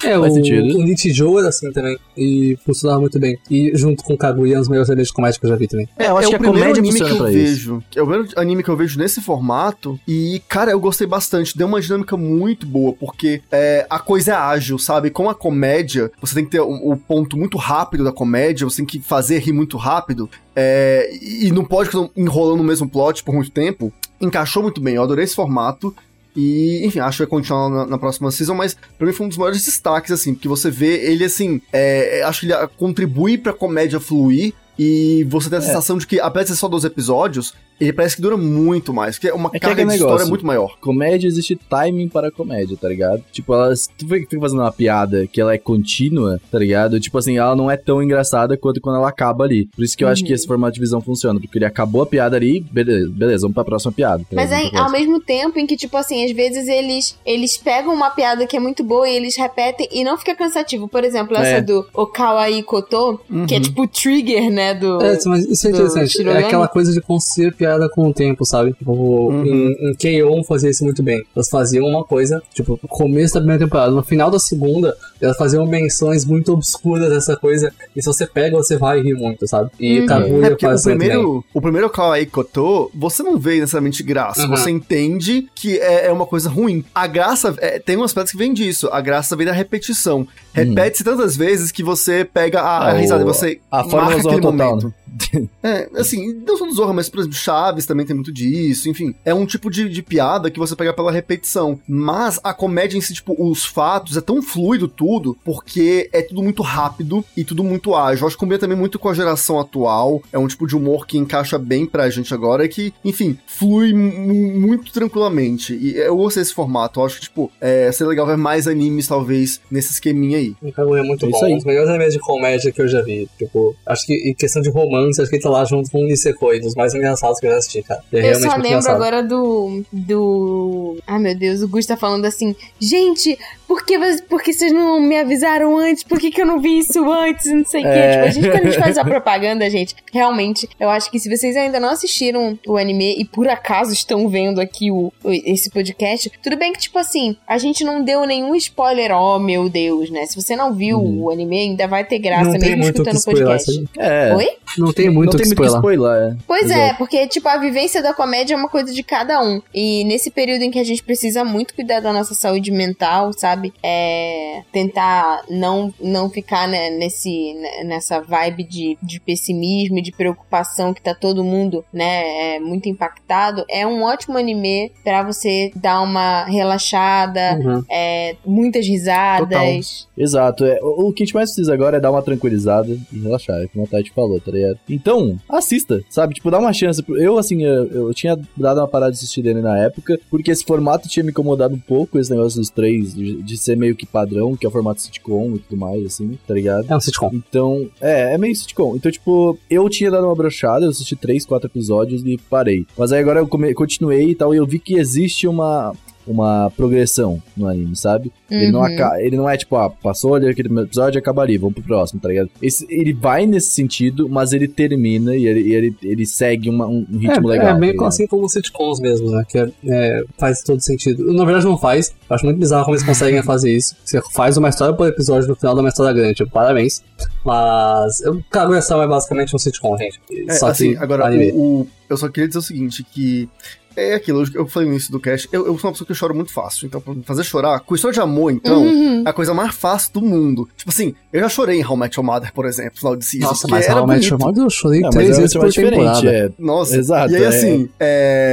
É, o, Faz sentido. o Nichijou era assim também. E funcionava muito bem. E junto com o Kaguya, é um dos melhores animes de comédia que eu já vi também. É, eu acho é que o a primeiro comédia anime que funciona eu pra isso. vejo. É o primeiro anime que eu vejo nesse formato. E, cara, eu gostei bastante. Deu uma dinâmica muito boa, porque é, a coisa é ágil, sabe? Com a comédia, você tem que ter o, o ponto muito rápido da comédia, você tem que fazer rir muito rápido. é, e e não pode ficar enrolando o mesmo plot por muito tempo. Encaixou muito bem, eu adorei esse formato. E, enfim, acho que vai continuar na, na próxima season, mas pra mim foi um dos maiores destaques, assim, porque você vê ele, assim, é, é, acho que ele contribui pra comédia fluir, E você tem a É. sensação de que, apesar de ser só 12 episódios, ele parece que dura muito mais. Porque uma É que carga aquele de história negócio. é muito maior. Comédia existe timing para comédia, tá ligado? Tipo, ela se tu fica fazendo uma piada que ela é contínua, tá ligado? Tipo assim, ela não é tão engraçada quanto quando ela acaba ali. Por isso que eu acho que esse formato de visão funciona, porque ele acabou a piada ali, beleza, beleza vamos pra próxima piada. tá Mas é ao mesmo tempo em que, tipo assim, às vezes eles, eles pegam uma piada que é muito boa e eles repetem e não fica cansativo. Por exemplo, essa É. do Okawaii Koto, que é tipo o trigger, né, do... É, mas isso é do interessante. É aquela coisa de construir piada com o tempo, sabe? Tipo, Uhum. em, em K.O. fazia isso muito bem. Elas faziam uma coisa, tipo, no começo da primeira temporada, no final da segunda, elas faziam menções muito obscuras dessa coisa. E se você pega, você vai rir muito, sabe? E Uhum. Kaguya É o faz bem. primeiro, o primeiro Kawaii Koto, você não vê necessariamente graça. Uhum. Você entende que é, é uma coisa ruim. A graça, é, tem umas aspectos que vem disso. A graça vem da repetição. Repete-se tantas vezes que você pega a, a Ah, risada e o- você a marca aquele Total, momento. É, assim, não só do Zorra, mas, por exemplo, Chaves também tem muito disso, enfim. É um tipo de, de piada que você pega pela repetição. Mas a comédia em si, tipo, os fatos, é tão fluido tudo, porque é tudo muito rápido e tudo muito ágil. Eu acho que combina também muito com a geração atual. É um tipo de humor que encaixa bem pra gente agora e que, enfim, flui mu- muito tranquilamente. E eu gostei desse formato. Eu acho que, tipo, é, seria legal ver mais animes, talvez, nesse esqueminha aí. O Kaguya é muito É isso bom. aí. Um dos melhores animes de comédia que eu já vi. Tipo, acho que em questão de romance, acho que ele tá lá junto com o Nisekoi, dos mais engraçados que eu assisti, cara. É Eu realmente só lembro engraçado. agora do. do. Ai meu Deus, o Gus tá falando assim: Gente, por que, por que vocês não me avisaram antes? Por que, que eu não vi isso antes? Não sei o quê. É. Tipo, a gente, quando a gente faz a propaganda, gente, realmente, eu acho que se vocês ainda não assistiram o anime e por acaso estão vendo aqui o, o- esse podcast, tudo bem que, tipo assim, a gente não deu nenhum spoiler, oh meu Deus, né? Se você não viu Uhum. o anime, ainda vai ter graça Não tem mesmo escutando o spoiler, podcast. É. Oi? Não tem muito não o tem que muito o que spoiler. é. Pois é, Exato. porque, tipo, a vivência da comédia é uma coisa de cada um. E nesse período em que a gente precisa muito cuidar da nossa saúde mental, sabe? É. Tentar não, não ficar né, nesse, né, nessa vibe de, de pessimismo e de preocupação que tá todo mundo, né? É, muito impactado. É um ótimo anime pra você dar uma relaxada, Uhum. é, muitas risadas. Exato. É, o, o que a gente mais precisa agora é dar uma tranquilizada e relaxar, como a Tati falou, tá ligado? Então, assista, sabe? Tipo, dá uma chance. Eu, assim, eu, eu tinha dado uma parada de assistir dele na época, porque esse formato tinha me incomodado um pouco, esse negócio dos três, de, de ser meio que padrão, que é o formato sitcom e tudo mais, assim, tá ligado? É um sitcom. Então, é, é meio sitcom. Então, tipo, eu tinha dado uma brochada, eu assisti três, quatro episódios e parei. Mas aí agora eu come- continuei e tal, e eu vi que existe uma. Uma progressão no anime, sabe? Ele, não Uhum. ele não é tipo, ah, passou ali aquele episódio e acaba ali, vamos pro próximo, tá ligado? Esse, ele vai nesse sentido, mas ele termina e ele, ele, ele segue uma- um, ritmo é, legal. É tá bem ligado? assim como os sitcoms mesmo, né? Que é- é, faz todo sentido. Na verdade, não faz. Eu acho muito bizarro como eles conseguem fazer isso. Você faz uma história por episódio no final de uma história grande. Tipo, parabéns. Mas. Eu, Kaguya-sama é basicamente um sitcom, gente. É, Só assim, que agora, anime. o, o- eu só queria dizer o seguinte, que é aquilo, eu falei no início do cast, eu, eu sou uma pessoa que chora muito fácil, então pra fazer chorar, com história de amor, então, Uhum. é a coisa mais fácil do mundo. Tipo assim, eu já chorei em How I Met Your Mother, por exemplo, final de season, Nossa, mas era How Met. Your Mother eu chorei É, três é vezes por diferente, temporada. é. Nossa, Exato, e aí é. assim,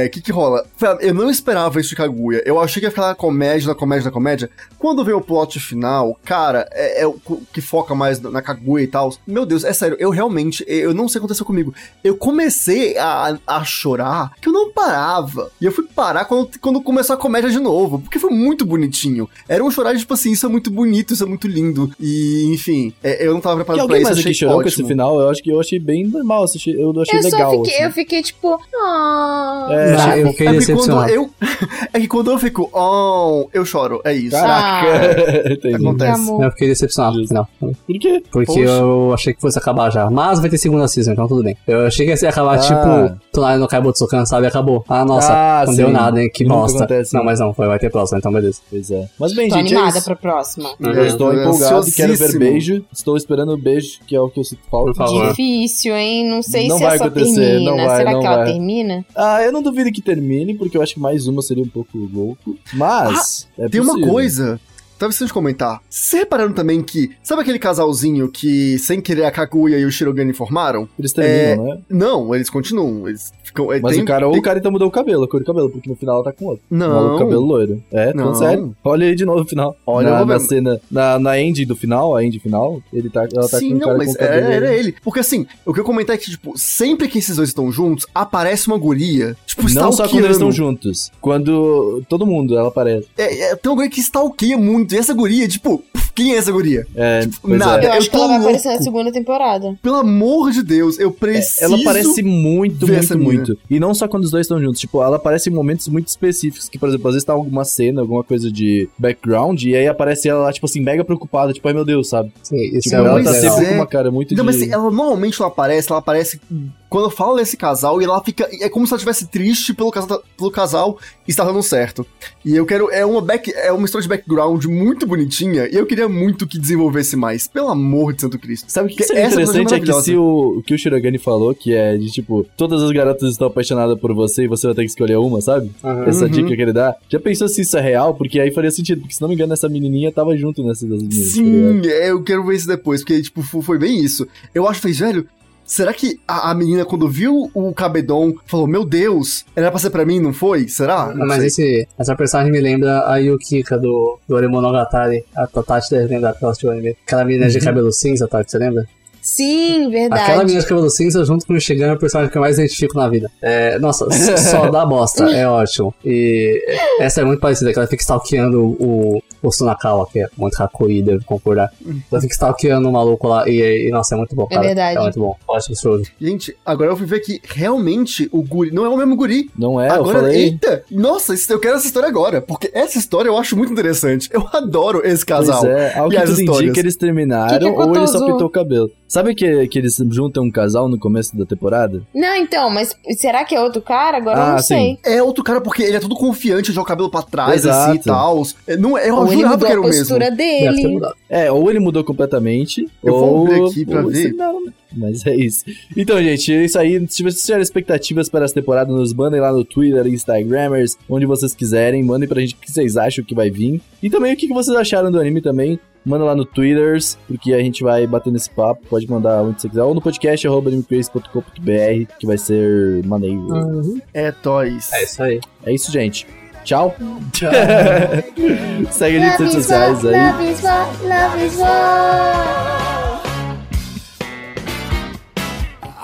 o que que rola? Eu não esperava isso de Kaguya, eu achei que ia ficar na comédia, na comédia, na comédia. Quando veio o plot final, cara, é, é o que foca mais na Kaguya e tal, meu Deus, é sério, eu realmente, eu não sei o que aconteceu comigo. Eu comecei a, a chorar, que eu não parava. E eu fui parar quando, quando começou a comédia de novo, porque foi muito bonitinho. Era um chorar de tipo assim, isso é muito bonito, isso é muito lindo. E, enfim, é, eu não tava preparado pra isso, aqui achei chorou com esse final? Eu acho que eu achei bem normal, eu achei Eu legal. só fiquei, assim. eu fiquei tipo, ah. É, Não, eu fiquei É porque quando decepcionado. eu. É que quando eu fico, oh, eu choro. É isso. Caraca, entendi. Que Acontece. amor. Eu fiquei decepcionado no final. Por quê? Porque Poxa. eu achei que fosse acabar já. Mas vai ter segunda season, então tudo bem. Eu achei que ia acabar Ah. tipo Tonari no Kaibutsukan, sabe? Acabou. Ah, nossa, Ah, não sim. deu nada, hein? Que Nunca bosta. acontece. Não, mas não, foi, vai ter próxima, então beleza. Pois é. Mas bem, Tô gente, é animada isso. pra próxima. Eu estou Tô empolgado, quero ver beijo. Estou esperando o beijo, que é o que eu sinto falta. Por favor. Difícil, hein? Não sei Não se vai essa acontecer, termina. não vai, Será não que ela vai. termina? Ah, eu não duvido que termine, porque eu acho que mais uma seria um pouco louco. Mas. é Tem uma possível. coisa tava de comentar. Vocês repararam também que, sabe aquele casalzinho que, sem querer, a Kaguya e o Shirogane formaram? Eles terminam, né? Não, eles continuam. Eles ficam. é, Mas tem- o cara, ou tem- o cara então mudou o cabelo, a cor do cabelo, porque no final ela tá com outro. O Não. maluco cabelo loiro. É, tô Não. sério. Olha aí de novo no final. Olha, na, na cena, na, na end do final, a end final, ele tá, ela tá Sim, com o não, cara mas com o cabelo. era, era ele. Porque assim, o que eu comentar é que, tipo, sempre que esses dois estão juntos, aparece uma guria, tipo, Não só quando eles estão juntos. Quando todo mundo, ela aparece. É, é, tem uma guria que stalkeia muito. E essa guria, tipo, quem é essa guria? É, pois nada. é. Eu Eu acho que ela vai louco. aparecer na segunda temporada. Pelo amor de Deus, eu preciso. Ela aparece muito, muito, muito. E não só quando os dois estão juntos. Tipo, ela aparece em momentos muito específicos. Que, por exemplo, às vezes tá alguma cena, alguma coisa de background. E aí aparece ela lá, tipo assim, mega preocupada. Tipo, ai meu Deus, sabe? Sim, isso Tipo, é ela tá legal. sempre é. com uma cara muito Não, de... mas assim, ela normalmente ela aparece, ela aparece quando eu falo desse casal e ela fica. É como se ela estivesse triste pelo casal, pelo casal estar dando certo. E eu quero. É uma, back, é uma história de background muito bonitinha e eu queria muito que desenvolvesse mais. Pelo amor de Santo Cristo. Sabe o que seria essa interessante é que se o, o que o Shirogane falou, que é de tipo, todas as garotas estão apaixonadas por você e você vai ter que escolher uma, sabe? Aham. Essa Uhum. dica que ele dá. Já pensou se isso é real? Porque aí faria sentido, porque se não me engano, essa menininha tava junto nessas das meninas. tá? Sim, é, eu quero ver isso depois, porque, tipo, fo- foi bem isso. Eu acho que fez, velho. Será que a, a menina, quando viu o Cabedon, falou: Meu Deus, era pra ser pra mim, não foi? Será? Não Mas esse, essa personagem me lembra a Yukika do, do Oremonogatari. A Tati deve lembrar porque ela assistiu anime. Aquela menina de cabelo cinza, Tati, você lembra? Sim, verdade. Aquela menina de cabelo cinza junto com o Shigan é o personagem que eu mais identifico na vida. É, nossa, só dá bosta, é ótimo. E essa é muito parecida, que ela fica stalkeando o, o Sunakawa, que é muito Hakui, deve concordar. Ela fica stalkeando o maluco lá e, e, nossa, é muito bom, cara. verdade. É muito bom. Ótimo show. Gente, agora eu fui ver que realmente o guri. Não é o mesmo guri. Não é, agora, eu falei. eita! Nossa, eu quero essa história agora. Porque essa história eu acho muito interessante. Eu adoro esse casal. Pois é, ao e que tudo histórias. indica, eles terminaram Que que é ou ele só pintou o cabelo. Sabe que, que eles juntam um casal no começo da temporada? Não, então, mas será que é outro cara? Agora eu Ah, não sim. sei. É outro cara porque ele é todo confiante, joga o cabelo pra trás, Exato. assim e tal. É, Não, é- eu Ou jurava que era a o mesmo. postura Deve ter dele. É, ou ele mudou completamente, Eu ou... vou ver aqui pra ou ver. terminaram, né? Mas é isso. Então, gente, é isso aí. Se vocês tiverem expectativas para essa temporada, nos mandem lá no Twitter, Instagramers, onde vocês quiserem. Mandem pra gente o que vocês acham que vai vir. E também o que vocês acharam do anime também manda lá no Twitters, porque a gente vai batendo esse papo. Pode mandar onde você quiser, ou no podcast animecrazy.com.br, que vai ser maneiro. Uhum. É toys. É isso aí. É isso, gente. Tchau. Tchau. Segue a gente nas redes sociais aí. Love is war, love is war.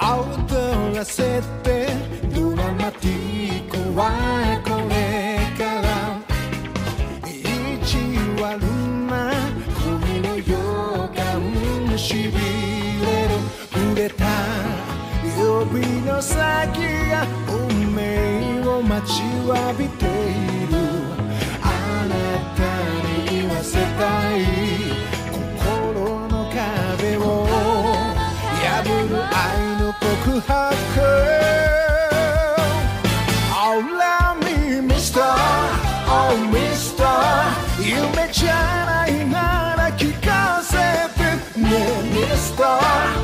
Out there, I there, do. けた曜の先が運命を待ちわびているあなたに言わせたい心の壁を破る愛の告白 Oh, love me, Mr. Oh, Mr. 夢じゃないなら聞かせてね、Mr.